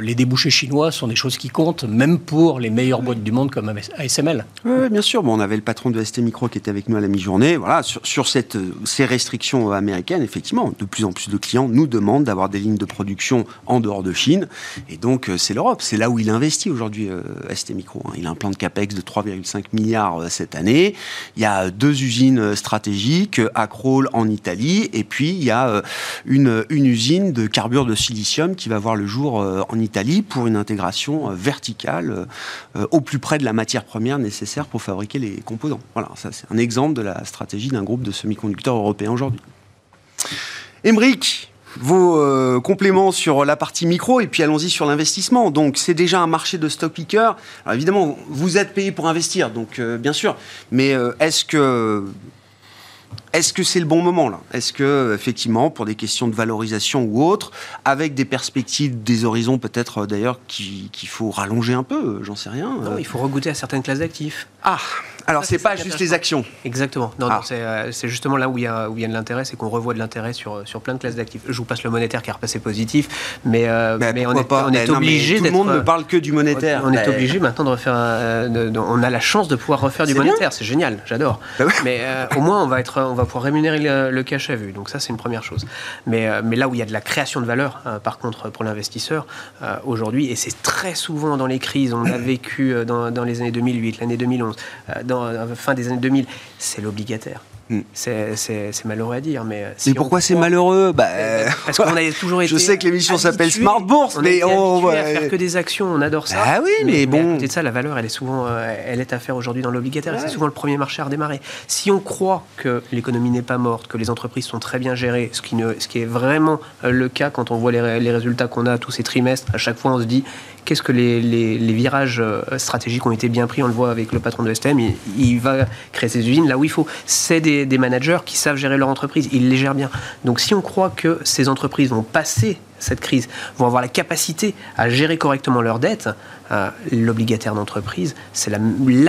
S3: les débouchés chinois sont des choses qui comptent, même pour les meilleures boîtes du monde comme ASML.
S1: Oui, bien sûr. Bon, on avait le patron de ST Micro qui était avec nous à la mi-journée. Voilà, sur, cette, ces restrictions américaines, effectivement, de plus en plus de clients nous demandent d'avoir des lignes de production en dehors de Chine. Et donc, euh, c'est l'Europe. C'est là où il investit aujourd'hui, euh, ST Micro. Hein. Il a un plan de CAPEX de 3,5 milliards euh, cette année. Il y a deux usines stratégiques, à Crolles en Italie. Et puis, il y a une, une usine de carbure de silicium qui va voir le jour euh, en Italie pour une intégration euh, verticale euh, au plus près de la matière première nécessaire pour fabriquer les composants. Voilà, ça c'est un exemple de la stratégie d'un groupe de semi-conducteurs européens aujourd'hui. Emric, vos compléments sur la partie micro et puis allons-y sur l'investissement. Donc c'est déjà un marché de stock picker. Alors évidemment, vous êtes payé pour investir, donc bien sûr. Mais est-ce que est-ce que c'est le bon moment là? Est-ce que effectivement, pour des questions de valorisation ou autres, avec des perspectives, des horizons peut-être euh, d'ailleurs qu'il faut rallonger un peu, euh, j'en sais rien.
S4: Non, il faut regoûter à certaines classes d'actifs.
S1: Ah, alors c'est pas juste les actions.
S4: Exactement. Non, ah. euh, c'est justement là où il y a, où il y a de l'intérêt, c'est qu'on revoit de l'intérêt sur, sur plein de classes d'actifs. Je vous passe le monétaire qui est repassé positif, mais,
S1: mais, on est, pas on est obligé Tout le monde ne parle que du monétaire.
S4: On est obligé maintenant de refaire. on a la chance de pouvoir refaire du monétaire. C'est génial, j'adore. Bah mais au moins on va être, on va pouvoir rémunérer le, cash à vue. Donc ça, c'est une première chose. Mais, euh, mais là où il y a de la création de valeur, euh, par contre, pour l'investisseur, euh, aujourd'hui, et c'est très souvent dans les crises, on l'a vécu dans, dans, les années 2008, l'année 2011, dans la fin des années 2000, c'est l'obligataire. Hmm. C'est malheureux à dire, mais.
S1: Si pourquoi c'est malheureux? Bah,
S4: Parce qu'on a toujours été.
S1: Je sais que l'émission s'appelle Smart Bourse, mais
S4: on va faire que des actions, on adore ça.
S1: Ah oui, mais, bon.
S4: à côté de ça, la valeur, elle est souvent, euh, elle est à faire aujourd'hui dans l'obligataire. C'est souvent le premier marché à redémarrer. Si on croit que l'économie n'est pas morte, que les entreprises sont très bien gérées, ce qui, ne, ce qui est vraiment euh, le cas quand on voit les, les résultats qu'on a tous ces trimestres, à chaque fois on se dit qu'est-ce que les, virages euh, stratégiques ont été bien pris? On le voit avec le patron de STM. Il, va créer ses usines là où il faut. C'est des, des, managers qui savent gérer leur entreprise. Ils les gèrent bien. Donc si on croit que ces entreprises vont passer cette crise, vont avoir la capacité à gérer correctement leurs dettes, euh, l'obligataire d'entreprise, c'est la,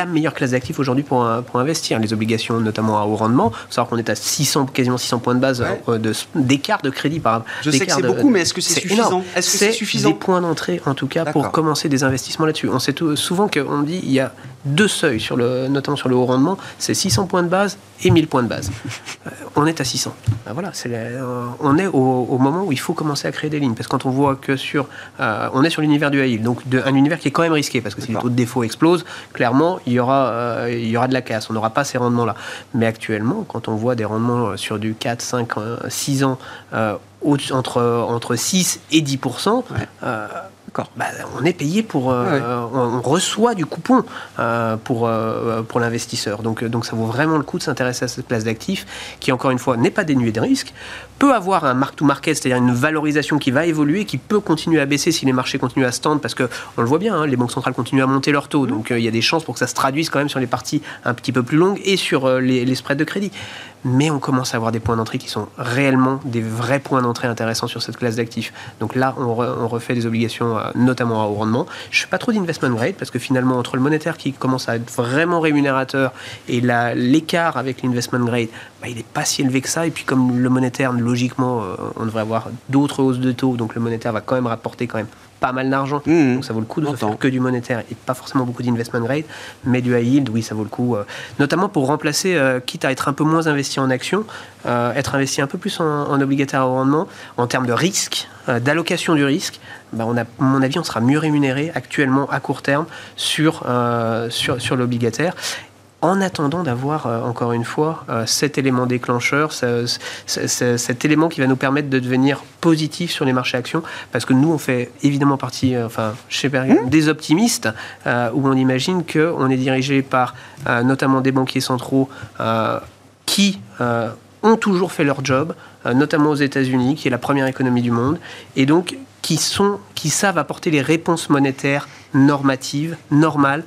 S4: meilleure classe d'actifs aujourd'hui pour, pour, investir. Les obligations, notamment à haut rendement, il faut savoir qu'on est à 600, quasiment 600 points de base euh, d'écart de, crédit par
S1: Je sais que c'est beaucoup, mais est-ce que c'est suffisant
S4: Est-ce que c'est suffisant Des points d'entrée, en tout cas, pour commencer des investissements là-dessus. On sait tout, souvent qu'on dit il y a deux seuils, sur le, notamment sur le haut rendement, c'est 600 points de base et 1000 points de base. Euh, on est à 600. Ben voilà, on est au, moment où il faut commencer à créer des lignes. Parce que quand on voit que sur. on est sur l'univers du high donc un univers qui est quand même risqué, parce que si les taux de défaut explosent, clairement, il y aura, euh, il y aura de la casse. On n'aura pas ces rendements-là. Mais actuellement, quand on voit des rendements sur du 4, 5, 6 ans, euh, entre, entre 6 et 10 bah, on est payé pour, euh, on, reçoit du coupon euh, pour, euh, pour l'investisseur. Donc, donc ça vaut vraiment le coup de s'intéresser à cette place d'actifs qui, encore une fois, n'est pas dénuée de risques, peut avoir un mark-to-market, c'est-à-dire une valorisation qui va évoluer, qui peut continuer à baisser si les marchés continuent à se tendre, parce que on le voit bien, hein, les banques centrales continuent à monter leurs taux, donc il y a des chances pour que ça se traduise quand même sur les parties un petit peu plus longues et sur les, les spreads de crédit mais on commence à avoir des points d'entrée qui sont réellement des vrais points d'entrée intéressants sur cette classe d'actifs. Donc là, on, refait des obligations, euh, notamment à haut rendement. Je ne fais pas trop d'investment grade parce que finalement, entre le monétaire qui commence à être vraiment rémunérateur et l'écart avec l'investment grade, bah, il n'est pas si élevé que ça. Et puis comme le monétaire, logiquement, euh, on devrait avoir d'autres hausses de taux, donc le monétaire va quand même rapporter quand même pas mal d'argent. Mmh. Donc ça vaut le coup de faire que du monétaire et pas forcément beaucoup d'investment grade, mais du high yield, oui, ça vaut le coup. Euh, notamment pour remplacer, euh, quitte à être un peu moins investi en actions, euh, être investi un peu plus en, obligataire au rendement, en termes de risque, d'allocation du risque, bah on a, à mon avis, on sera mieux rémunéré actuellement à court terme sur, sur, sur l'obligataire en attendant d'avoir, euh, encore une fois, euh, cet élément déclencheur, cet élément qui va nous permettre de devenir positif sur les marchés actions, parce que nous, on fait évidemment partie, euh, enfin, chez Bergen, mmh. des optimistes, où on imagine qu'on est dirigé par notamment des banquiers centraux qui ont toujours fait leur job, notamment aux États-Unis, qui est la première économie du monde, et donc qui, sont, qui savent apporter les réponses monétaires normatives, normales,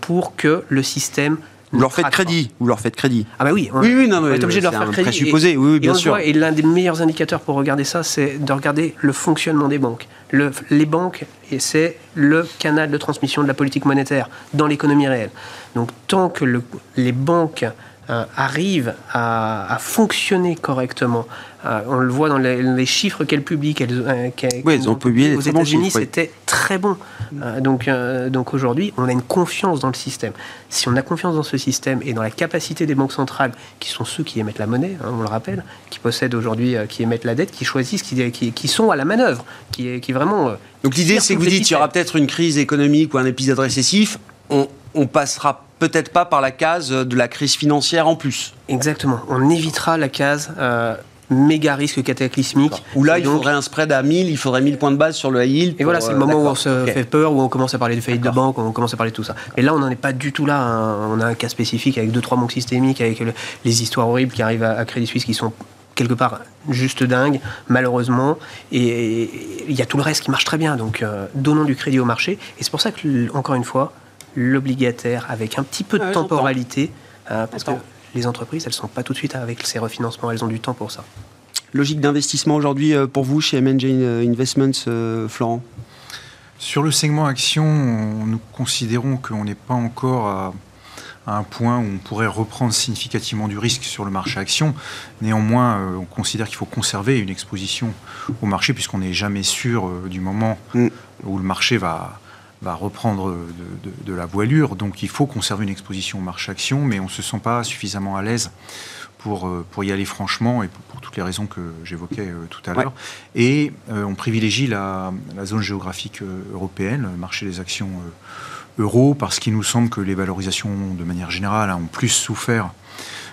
S4: pour que le système
S1: vous leur faites crédit, vous leur faites crédit.
S4: Ah bah oui,
S1: on, oui, oui, non,
S4: on est obligé de leur faire crédit.
S1: Présupposé, oui, oui, bien sûr.
S4: et l'un des meilleurs indicateurs pour regarder ça, c'est de regarder le fonctionnement des banques. Le, les banques, c'est le canal de transmission de la politique monétaire dans l'économie réelle. Donc tant que le, les banques euh, arrivent à, à, fonctionner correctement, euh, on le voit dans les, chiffres qu'elles publient, qu'elles, euh,
S1: oui, ont publié
S4: aux États-Unis, c'était très bon. Euh, donc, donc aujourd'hui, on a une confiance dans le système. Si on a confiance dans ce système et dans la capacité des banques centrales, qui sont ceux qui émettent la monnaie, hein, on le rappelle, qui possèdent aujourd'hui, qui émettent la dette, qui choisissent, qui, qui, qui sont à la manœuvre, qui, qui vraiment.
S1: donc l'idée, c'est que vous dites, qu'il y aura peut-être une crise économique ou un épisode récessif. On, on passera peut-être pas par la case de la crise financière en plus.
S4: Exactement. On évitera la case méga risque cataclysmique.
S1: Où là, il faudrait un spread à 1000, il faudrait 1000 points de base sur le high yield.
S4: Et voilà, c'est le moment où on se fait peur, où on commence à parler de faillite de banque, où on commence à parler de tout ça. Mais là, on n'en est pas du tout là. Hein. On a un cas spécifique avec deux, trois banques systémiques, avec les histoires horribles qui arrivent à Crédit Suisse qui sont quelque part juste dingues, malheureusement. Et il y a tout le reste qui marche très bien. Donc, euh, donnons du crédit au marché. Et c'est pour ça que, encore une fois, l'obligataire, avec un petit peu de ah temporalité, euh, parce que les entreprises, elles ne sont pas tout de suite avec ces refinancements, elles ont du temps pour ça.
S1: Logique d'investissement aujourd'hui euh, pour vous chez MNJ Investments, euh, Florent?
S5: Sur le segment action, nous considérons qu'on n'est pas encore à, un point où on pourrait reprendre significativement du risque sur le marché action. Néanmoins, euh, on considère qu'il faut conserver une exposition au marché puisqu'on n'est jamais sûr du moment mm. où le marché va, va reprendre de, la voilure. Donc il faut conserver une exposition au marché action, mais on ne se sent pas suffisamment à l'aise pour, euh, pour y aller franchement et pour, toutes les raisons que j'évoquais euh, tout à l'heure. Et euh, on privilégie la, zone géographique européenne, le marché des actions euros, parce qu'il nous semble que les valorisations, de manière générale, ont plus souffert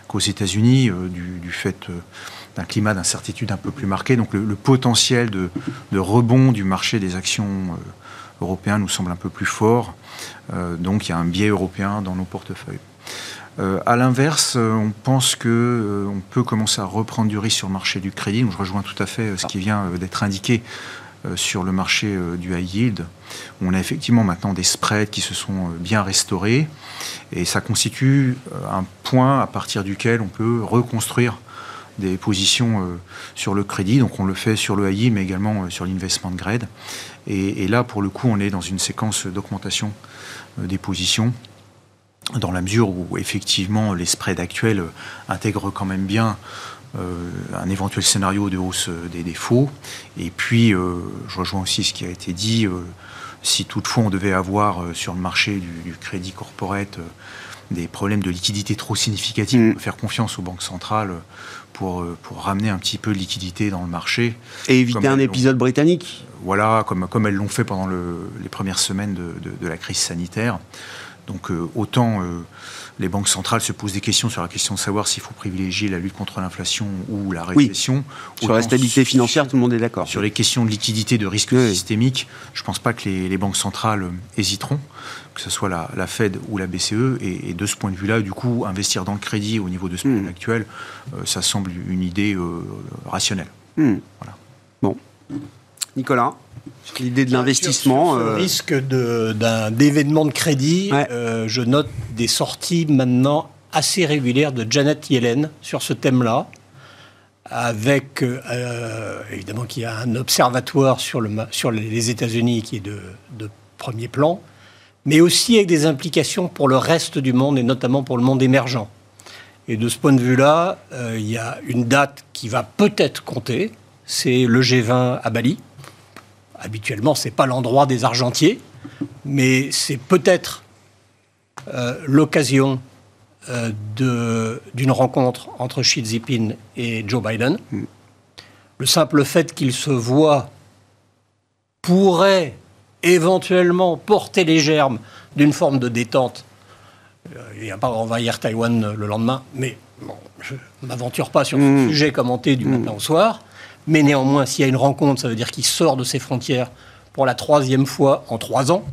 S5: qu'aux États-Unis du, fait d'un climat d'incertitude un peu plus marqué. Donc le, potentiel de, de, rebond du marché des actions européen nous semble un peu plus fort. Euh, donc il y a un biais européen dans nos portefeuilles. Euh, à l'inverse, euh, on pense que on peut commencer à reprendre du risque sur le marché du crédit. Donc, je rejoins tout à fait ce qui vient d'être indiqué sur le marché du high yield. On a effectivement maintenant des spreads qui se sont bien restaurés et ça constitue un point à partir duquel on peut reconstruire des positions sur le crédit. Donc on le fait sur le high yield mais également sur l'investment grade. Et, là, pour le coup, on est dans une séquence d'augmentation euh, des positions dans la mesure où effectivement les spreads actuels euh, intègrent quand même bien euh, un éventuel scénario de hausse des défauts. Et puis, je rejoins aussi ce qui a été dit, si toutefois on devait avoir sur le marché du, crédit corporate des problèmes de liquidité trop significatifs, mm. faire confiance aux banques centrales pour, pour ramener un petit peu de liquidité dans le marché.
S1: Et éviter un épisode britannique
S5: voilà, comme, comme elles l'ont fait pendant les premières semaines de, la crise sanitaire. Donc euh, autant euh, les banques centrales se posent des questions sur la question de savoir s'il faut privilégier la lutte contre l'inflation ou la récession.
S1: Sur la stabilité financière, tout le monde est d'accord.
S5: Sur les questions de liquidité, de risque systémique, je ne pense pas que les, banques centrales euh, hésiteront, que ce soit la, Fed ou la BCE. Et, de ce point de vue-là, du coup, investir dans le crédit au niveau de ce hmm. actuel, ça semble une idée rationnelle.
S1: Hmm. Voilà. Bon. Nicolas L'idée de l'investissement.
S3: Sur, le euh, risque d'événement de, crédit, euh, je note des sorties maintenant assez régulières de Janet Yellen sur ce thème-là, avec euh, évidemment qu'il y a un observatoire sur, le, sur les États-Unis qui est de, de, premier plan, mais aussi avec des implications pour le reste du monde et notamment pour le monde émergent. Et de ce point de vue-là, il y a une date qui va peut-être compter, c'est le G20 à Bali habituellement, ce n'est pas l'endroit des argentiers, mais c'est peut-être euh, l'occasion euh, d'une rencontre entre Xi Jinping et Joe Biden. Mm. Le simple fait qu'ils se voient pourrait éventuellement porter les germes d'une forme de détente. Euh, il n'y a pas envahir Taïwan le lendemain, mais je ne m'aventure pas sur ce mm. sujet commenté du matin au soir. Mais néanmoins, s'il y a une rencontre, ça veut dire qu'il sort de ses frontières pour la troisième fois en trois ans,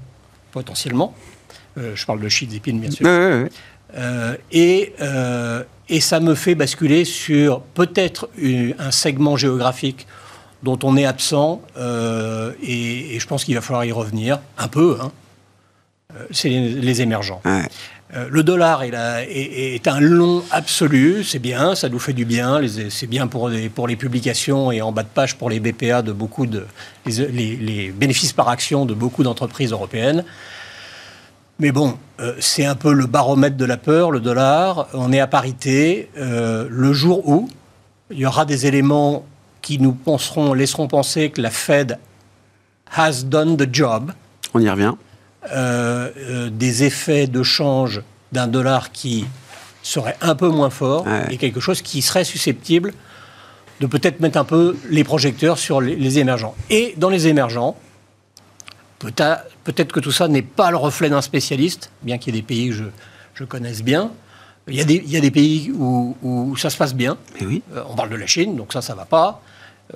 S3: potentiellement. Euh, je parle de Xi Jinping, bien sûr. Euh, et, euh, et ça me fait basculer sur peut-être un segment géographique dont on est absent, et, je pense qu'il va falloir y revenir un peu. Hein. C'est les, émergents. Le dollar est, un long absolu, c'est bien, ça nous fait du bien, c'est bien pour les, pour les publications et en bas de page pour les BPA de beaucoup de les bénéfices par action de beaucoup d'entreprises européennes. Mais bon, euh, c'est un peu le baromètre de la peur, le dollar. On est à parité. Euh, le jour où il y aura des éléments qui nous penseront, laisseront penser que la Fed has done the job.
S1: On y revient.
S3: Euh, des effets de change d'un dollar qui serait un peu moins fort et quelque chose qui serait susceptible de peut-être mettre un peu les projecteurs sur les émergents. Et dans les émergents, Peut-être que tout ça n'est pas le reflet d'un spécialiste, bien qu'il y ait des pays que je, connaisse bien. Il y, a des, il y des pays où, ça se passe bien.
S1: oui.
S3: Euh, on parle de la Chine, donc ça, ça va pas.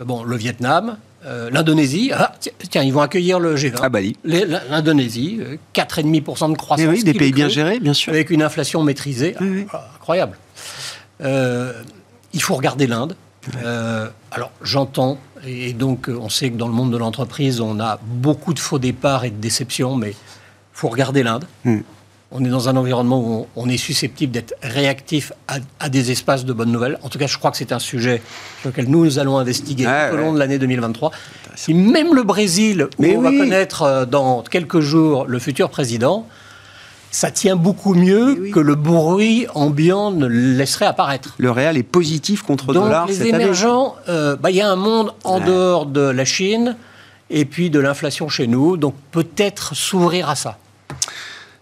S3: Euh, bon, le Vietnam, euh, l'Indonésie. Ah, tiens, ils vont accueillir le G20.
S1: Ah, Bali.
S3: L'Indonésie, 4,5% de croissance.
S1: oui, des pays bien gérés, bien sûr.
S3: Avec une inflation maîtrisée. Ah, incroyable. il faut regarder l'Inde. alors, j'entends et donc, on sait que dans le monde de l'entreprise, on a beaucoup de faux départs et de déceptions, mais il faut regarder l'Inde. On est dans un environnement où on est susceptible d'être réactif à, des espaces de bonnes nouvelles. En tout cas, je crois que c'est un sujet sur lequel nous allons investiguer tout au long de l'année 2023. Si même le Brésil, où on va connaître euh, dans quelques jours le futur président, ça tient beaucoup mieux que le bruit ambiant ne laisserait apparaître.
S1: Le réel est positif contre le dollar
S3: les émergents, euh, bah, il y a un monde en dehors de la Chine et puis de l'inflation chez nous, donc peut-être s'ouvrir à ça.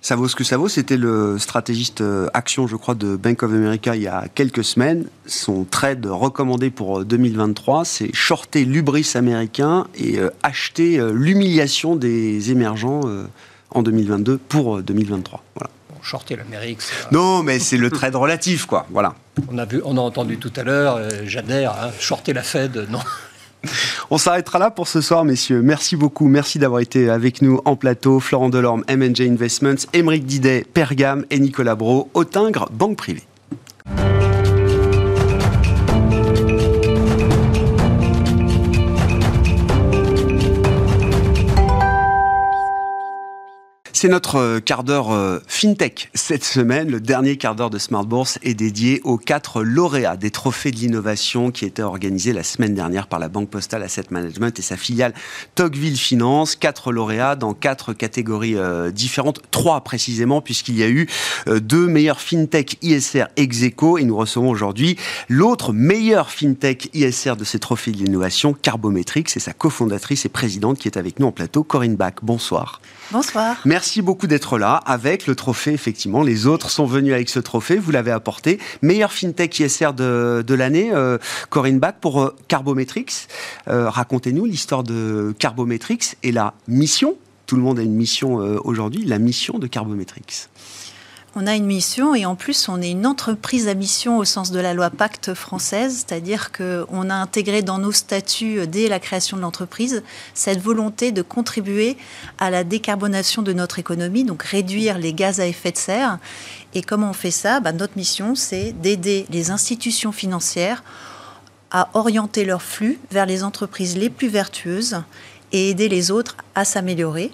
S1: Ça vaut ce que ça vaut. C'était le stratégiste euh, action, je crois, de Bank of America il y a quelques semaines. Son trade recommandé pour 2023, euh, c'est shorter l'ubris américain et acheter l'humiliation des émergents en 2022 pour 2023. Euh, voilà.
S3: shorter l'Amérique.
S1: Non, mais c'est le trade relatif, quoi. Voilà.
S3: On a, vu, on a entendu tout à l'heure, euh, j'adhère, hein, shorter la Fed, non.
S1: On s'arrêtera là pour ce soir, messieurs. Merci beaucoup. Merci d'avoir été avec nous en plateau. Florent Delorme, M&J Investments, Émeric Didet, Pergam et Nicolas Bro, Autingre, Banque Privée. C'est notre euh, quart d'heure euh, FinTech cette semaine. Le dernier quart d'heure de Smart Bourse est dédié aux quatre lauréats des trophées de l'innovation qui étaient organisés la semaine dernière par la Banque Postale Asset Management et sa filiale Tocqueville Finance. Quatre lauréats dans quatre catégories euh, différentes, trois précisément, puisqu'il y a eu deux meilleurs FinTech ISR ex et nous recevons aujourd'hui l'autre meilleur FinTech ISR de ces trophées de l'innovation, Carbometrics, c'est sa cofondatrice et présidente qui est avec nous en plateau, Corinne Bach. Bonsoir.
S6: Bonsoir.
S1: Merci beaucoup d'être là avec le trophée, effectivement. Les autres sont venus avec ce trophée, vous l'avez apporté. Meilleur FinTech ISR de, de l'année, euh, Corinne Bach, pour euh, Carbometrics. Euh, racontez-nous l'histoire de Carbometrics et la mission. Tout le monde a une mission aujourd'hui, la mission de Carbometrics.
S6: On a une mission et en plus on est une entreprise à mission au sens de la loi Pacte française, c'est-à-dire qu'on a intégré dans nos statuts euh, dès la création de l'entreprise cette volonté de contribuer à la décarbonation de notre économie, donc réduire les gaz à effet de serre. Et comment on fait ça? Bah, Notre mission c'est d'aider les institutions financières à orienter leurs flux vers les entreprises les plus vertueuses et aider les autres à s'améliorer.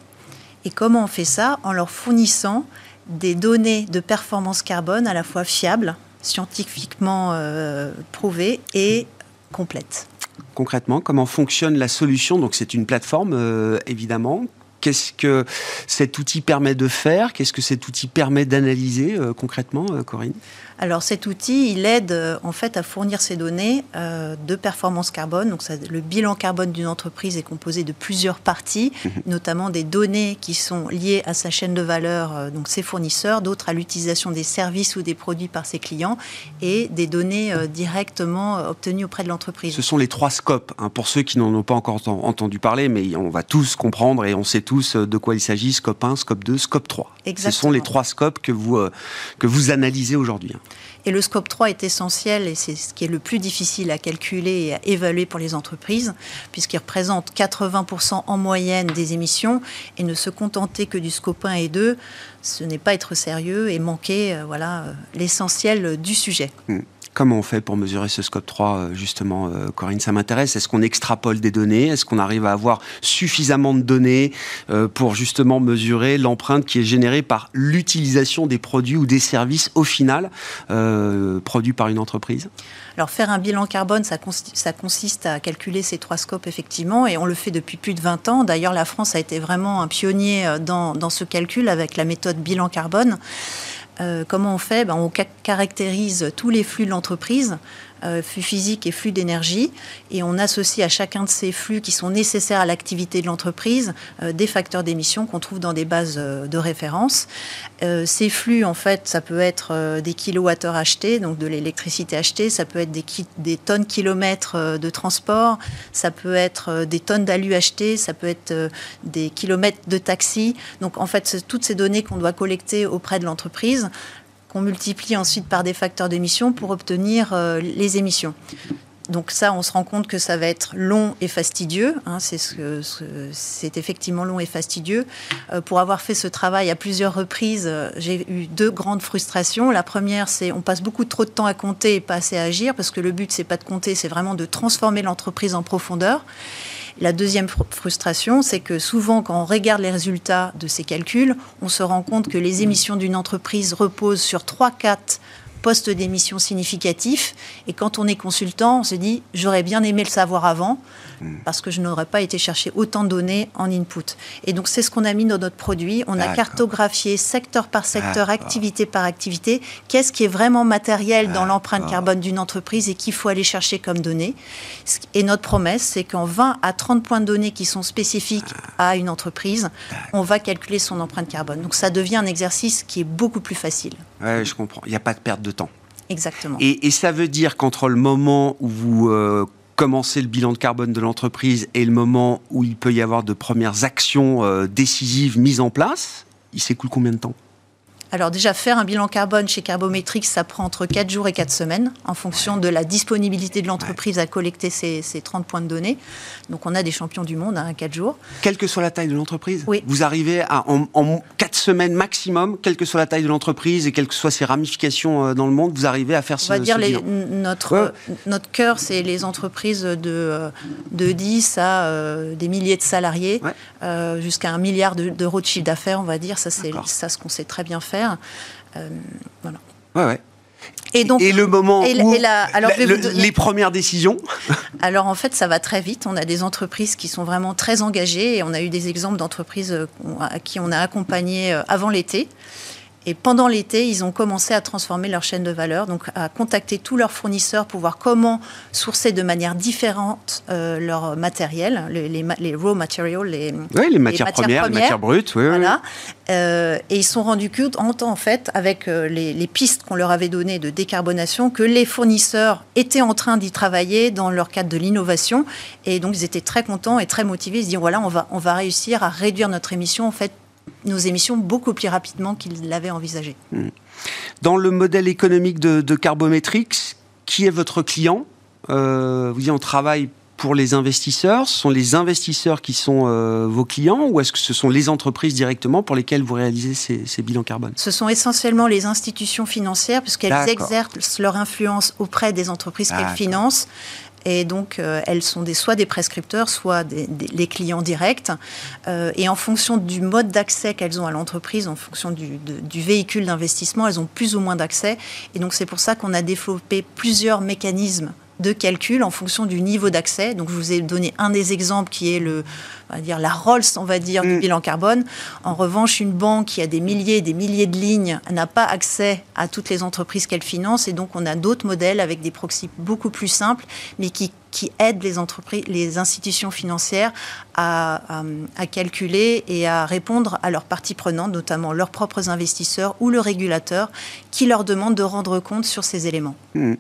S6: Et comment on fait ça? En leur fournissant des données de performance carbone à la fois fiables, scientifiquement euh, prouvées et complètes.
S1: Concrètement, comment fonctionne la solution? C'est une plateforme, euh, évidemment. Qu'est-ce que cet outil permet de faire Qu'est-ce que cet outil permet d'analyser euh, concrètement, Corinne?
S6: Alors cet outil, il aide euh, en fait à fournir ces données euh, de performance carbone. Donc le bilan carbone d'une entreprise est composé de plusieurs parties, mhm. notamment des données qui sont liées à sa chaîne de valeur, euh, donc ses fournisseurs, d'autres à l'utilisation des services ou des produits par ses clients, et des données directement obtenues auprès de l'entreprise.
S1: Ce sont les trois scopes. Hein, pour ceux qui n'en ont pas encore entendu parler, mais on va tous comprendre et on sait tous de quoi il s'agit. Scope 1, scope 2, scope 3.
S6: Exactement.
S1: Ce sont les trois scopes que vous, que vous analysez aujourd'hui. Hein.
S6: Et le scope 3 est essentiel et c'est ce qui est le plus difficile à calculer et à évaluer pour les entreprises, puisqu'il représente 80% en moyenne des émissions et ne se contenter que du scope 1 et 2, ce n'est pas être sérieux et manquer euh, voilà, euh, l'essentiel du sujet.
S1: Hmm. Comment on fait pour mesurer ce scope 3, justement, Corinne? Ça m'intéresse. Est-ce qu'on extrapole des données? Est-ce qu'on arrive à avoir suffisamment de données pour justement mesurer l'empreinte qui est générée par l'utilisation des produits ou des services au final produits par une entreprise?
S6: Alors faire un bilan carbone, ça, consiste à calculer ces trois scopes effectivement, et on le fait depuis plus de 20 ans. D'ailleurs, la France a été vraiment un pionnier euh, dans, ce calcul avec la méthode bilan carbone. Euh, comment on fait? Ben, On caractérise tous les flux de l'entreprise euh, flux physique et flux d'énergie. Et on associe à chacun de ces flux qui sont nécessaires à l'activité de l'entreprise euh, des facteurs d'émission qu'on trouve dans des bases euh, de référence. ces flux, en fait, ça peut être des kilowattheures achetés, donc de l'électricité achetée, ça peut être des, tonnes kilomètres de transport, ça peut être des tonnes d'alu achetées, ça peut être des kilomètres de taxi. Donc, en fait, toutes ces données qu'on doit collecter auprès de l'entreprise qu'on multiplie ensuite par des facteurs d'émission pour obtenir euh, les émissions. Donc ça, on se rend compte que ça va être long et fastidieux. Hein, c'est ce, c'est effectivement long et fastidieux. Euh, pour avoir fait ce travail à plusieurs reprises, euh, j'ai eu deux grandes frustrations. La première, c'est on passe beaucoup trop de temps à compter et pas assez à agir, parce que le but c'est pas de compter, c'est vraiment de transformer l'entreprise en profondeur. La deuxième frustration, c'est que souvent, quand on regarde les résultats de ces calculs, on se rend compte que les émissions d'une entreprise reposent sur 3-4 postes d'émissions significatifs. Et quand on est consultant, on se dit, j'aurais bien aimé le savoir avant. Hmm. parce que je n'aurais pas été chercher autant de données en input. Et donc c'est ce qu'on a mis dans notre produit. On a cartographié secteur par secteur, activité par activité, qu'est-ce qui est vraiment matériel dans l'empreinte carbone d'une entreprise et qu'il faut aller chercher comme données. Et notre promesse, c'est qu'en 20 à 30 points de données qui sont spécifiques à une entreprise, on va calculer son empreinte carbone. Donc ça devient un exercice qui est beaucoup plus facile.
S1: Oui, je comprends. Il n'y a pas de perte de temps.
S6: Exactement.
S1: Et, ça veut dire qu'entre le moment où vous euh, commencer le bilan de carbone de l'entreprise et le moment où il peut y avoir de premières actions euh, décisives mises en place, il s'écoule combien de temps?
S6: Alors déjà, faire un bilan carbone chez Carbometrics, ça prend entre 4 jours et 4 semaines en fonction de la disponibilité de l'entreprise à collecter ces, 30 points de données. Donc on a des champions du monde hein, à 4 jours.
S1: Quelle que soit la taille de l'entreprise
S6: Oui.
S1: Vous arrivez à, en, en 4 semaines maximum, quelle que soit la taille de l'entreprise et quelles que soient ses ramifications euh, dans le monde, vous arrivez à faire ce
S6: On va dire
S1: les,
S6: notre, notre cœur, c'est les entreprises de, euh, de 10 à euh, des milliers de salariés, jusqu'à un milliard d'euros de, chiffre d'affaires, on va dire. Ça, c'est ça ce qu'on sait très bien faire. Euh,
S1: voilà. Ouais, ouais. Et, donc, et le moment où alors, les premières décisions
S6: Alors en fait, ça va très vite. On a des entreprises qui sont vraiment très engagées et on a eu des exemples d'entreprises à qui on a accompagné euh, avant l'été et pendant l'été, ils ont commencé à transformer leur chaîne de valeur, donc à contacter tous leurs fournisseurs pour voir comment sourcer de manière différente euh, leur matériel, les, les, raw materials,
S1: les, les, matières, premières, les matières brutes. Oui,
S6: voilà. Euh, et ils se sont rendus compte, en, fait, avec euh, les, pistes qu'on leur avait données de décarbonation, que les fournisseurs étaient en train d'y travailler dans leur cadre de l'innovation. Et donc, ils étaient très contents et très motivés. Ils se disent, voilà, on va, on va réussir à réduire notre émission, en fait, nos émissions beaucoup plus rapidement qu'ils l'avaient envisagé. Hmm.
S1: Dans le modèle économique de, de Carbometrics, qui est votre client euh, Vous dites on travaille pour les investisseurs Ce sont les investisseurs qui sont euh, vos clients ou est-ce que ce sont les entreprises directement pour lesquelles vous réalisez ces, bilans carbone?
S6: Ce sont essentiellement les institutions financières puisqu'elles exercent leur influence auprès des entreprises qu'elles financent. Et donc, euh, elles sont soit des prescripteurs, soit des, les clients directs. Euh, et en fonction du mode d'accès qu'elles ont à l'entreprise, en fonction du, du véhicule d'investissement, elles ont plus ou moins d'accès. Et donc, c'est pour ça qu'on a développé plusieurs mécanismes de calcul en fonction du niveau d'accès. Donc, je vous ai donné un des exemples qui est le, on va dire, la Rolls, on va dire, du mm. bilan carbone. En revanche, une banque qui a des milliers et des milliers de lignes n'a pas accès à toutes les entreprises qu'elle finance. Et donc, on a d'autres modèles avec des proxys beaucoup plus simples, mais qui, qui aident les entreprises, les institutions financières à, à, calculer et à répondre à leurs parties prenantes, notamment leurs propres investisseurs ou le régulateur, qui leur demande de rendre compte sur ces éléments.
S1: Mm.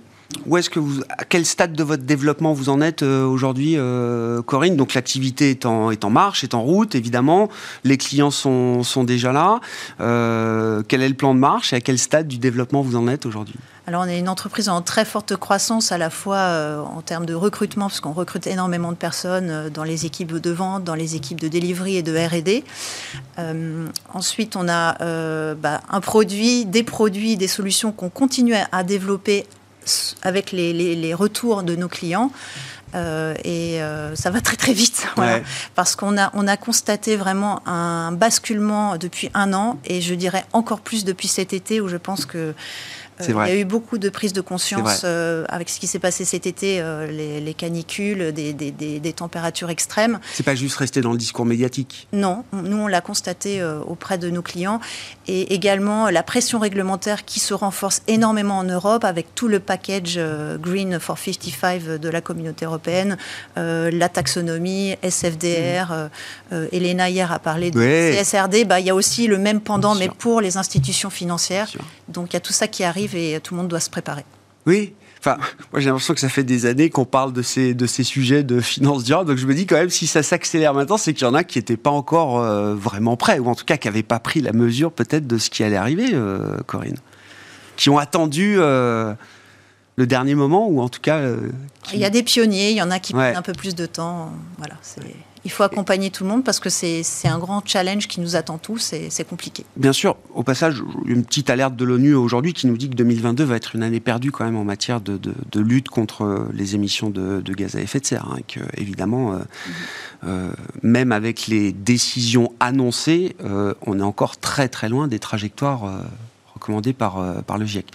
S1: Où est-ce que vous, à quel stade de votre développement vous en êtes euh, aujourd'hui, euh, Corinne? Donc l'activité est en, marche, est en route, évidemment. Les clients sont, sont déjà là. Euh, quel est le plan de marche et à quel stade du développement vous en êtes aujourd'hui?
S6: Alors, on est une entreprise en très forte croissance, à la fois en termes de recrutement, parce qu'on recrute énormément de personnes dans les équipes de vente, dans les équipes de delivery et de R&D. ensuite, on a bah, un produit, des produits, des solutions qu'on continue à développer avec les, retours de nos clients. et ça va très très vite, parce qu'on a, on a constaté vraiment un basculement depuis un an, et je dirais encore plus depuis cet été, où je pense que euh, il y a eu beaucoup de prise de conscience euh, avec ce qui s'est passé cet été, euh, les, canicules, des, des, températures extrêmes.
S1: C'est pas juste rester dans le discours médiatique.
S6: Non, nous on l'a constaté auprès de nos clients et également la pression réglementaire qui se renforce énormément en Europe avec tout le package Green for 55 de la communauté européenne, la taxonomie, SFDR. Elena hier a parlé de CSRD. Bah, il y a aussi le même pendant, mais pour les institutions financières. Donc il y a tout ça qui arrive et tout le monde doit se préparer.
S1: Oui, Enfin, moi j'ai l'impression que ça fait des années qu'on parle de ces, de ces sujets de finances durables. Donc je me dis quand même, si ça s'accélère maintenant, c'est qu'il y en a qui n'étaient pas encore euh, vraiment prêts, ou en tout cas qui n'avaient pas pris la mesure peut-être de ce qui allait arriver, euh, Corinne. Qui ont attendu euh, le dernier moment, ou en tout cas.
S6: Il y a des pionniers, il y en a qui prennent un peu plus de temps. Voilà, c'est. Il faut accompagner tout le monde parce que c'est un grand challenge qui nous attend tous et c'est compliqué.
S1: Bien sûr, au passage, une petite alerte de l'ONU aujourd'hui qui nous dit que 2022 va être une année perdue quand même en matière de, lutte contre les émissions de, gaz à effet de serre. Hein, que, évidemment, euh, euh, même avec les décisions annoncées, euh, on est encore très très loin des trajectoires recommandées par, par le GIEC.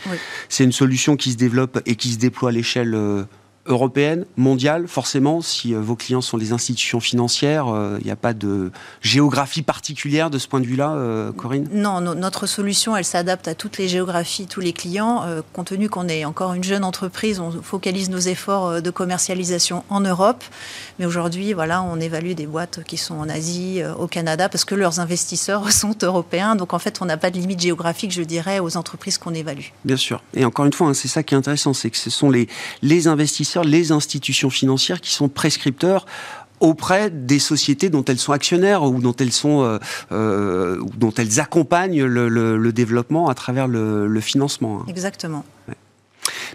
S1: C'est une solution qui se développe et qui se déploie à l'échelle européenne, mondiale, forcément, si euh, vos clients sont des institutions financières, il euh, n'y a pas de géographie particulière de ce point de vue-là, euh, Corinne?
S6: Non, notre solution, elle s'adapte à toutes les géographies, tous les clients. compte tenu qu'on est encore une jeune entreprise, on focalise nos efforts de commercialisation en Europe. Mais aujourd'hui, voilà, on évalue des boîtes qui sont en Asie, au Canada, parce que leurs investisseurs sont européens. Donc en fait, on n'a pas de limite géographique, je dirais, aux entreprises qu'on évalue.
S1: Bien sûr. Et encore une fois, hein, c'est ça qui est intéressant, c'est que ce sont les, les investisseurs les institutions financières qui sont prescripteurs auprès des sociétés dont elles sont actionnaires ou dont elles sont euh, euh, dont elles accompagnent le, développement à travers le, financement.
S6: Hein. Exactement.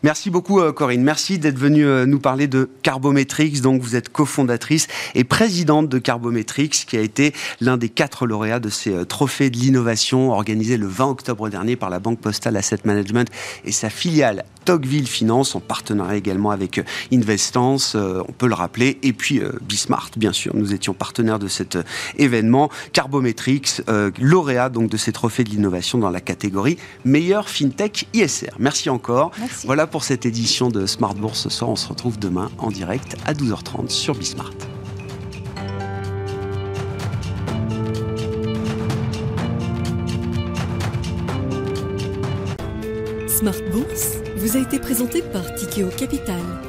S1: Merci beaucoup euh, Corinne. Merci d'être venue euh, nous parler de Carbometrix. Donc vous êtes cofondatrice et présidente de Carbometrix, qui a été l'un des quatre lauréats de ces euh, trophées de l'innovation organisés le 20 octobre dernier par la Banque Postale Asset Management et sa filiale Tocqueville Finance en partenariat également avec Investance, on peut le rappeler, et puis Bismart, bien sûr. Nous étions partenaires de cet événement. Carbometrix, lauréat donc de ces trophées de l'innovation dans la catégorie meilleur fintech ISR. Merci encore. Voilà pour cette édition de Smart Bourse ce soir. On se retrouve demain en direct à 12h30 sur Bismart.
S7: Smart Bourse vous a été présenté par Tikeo Capital.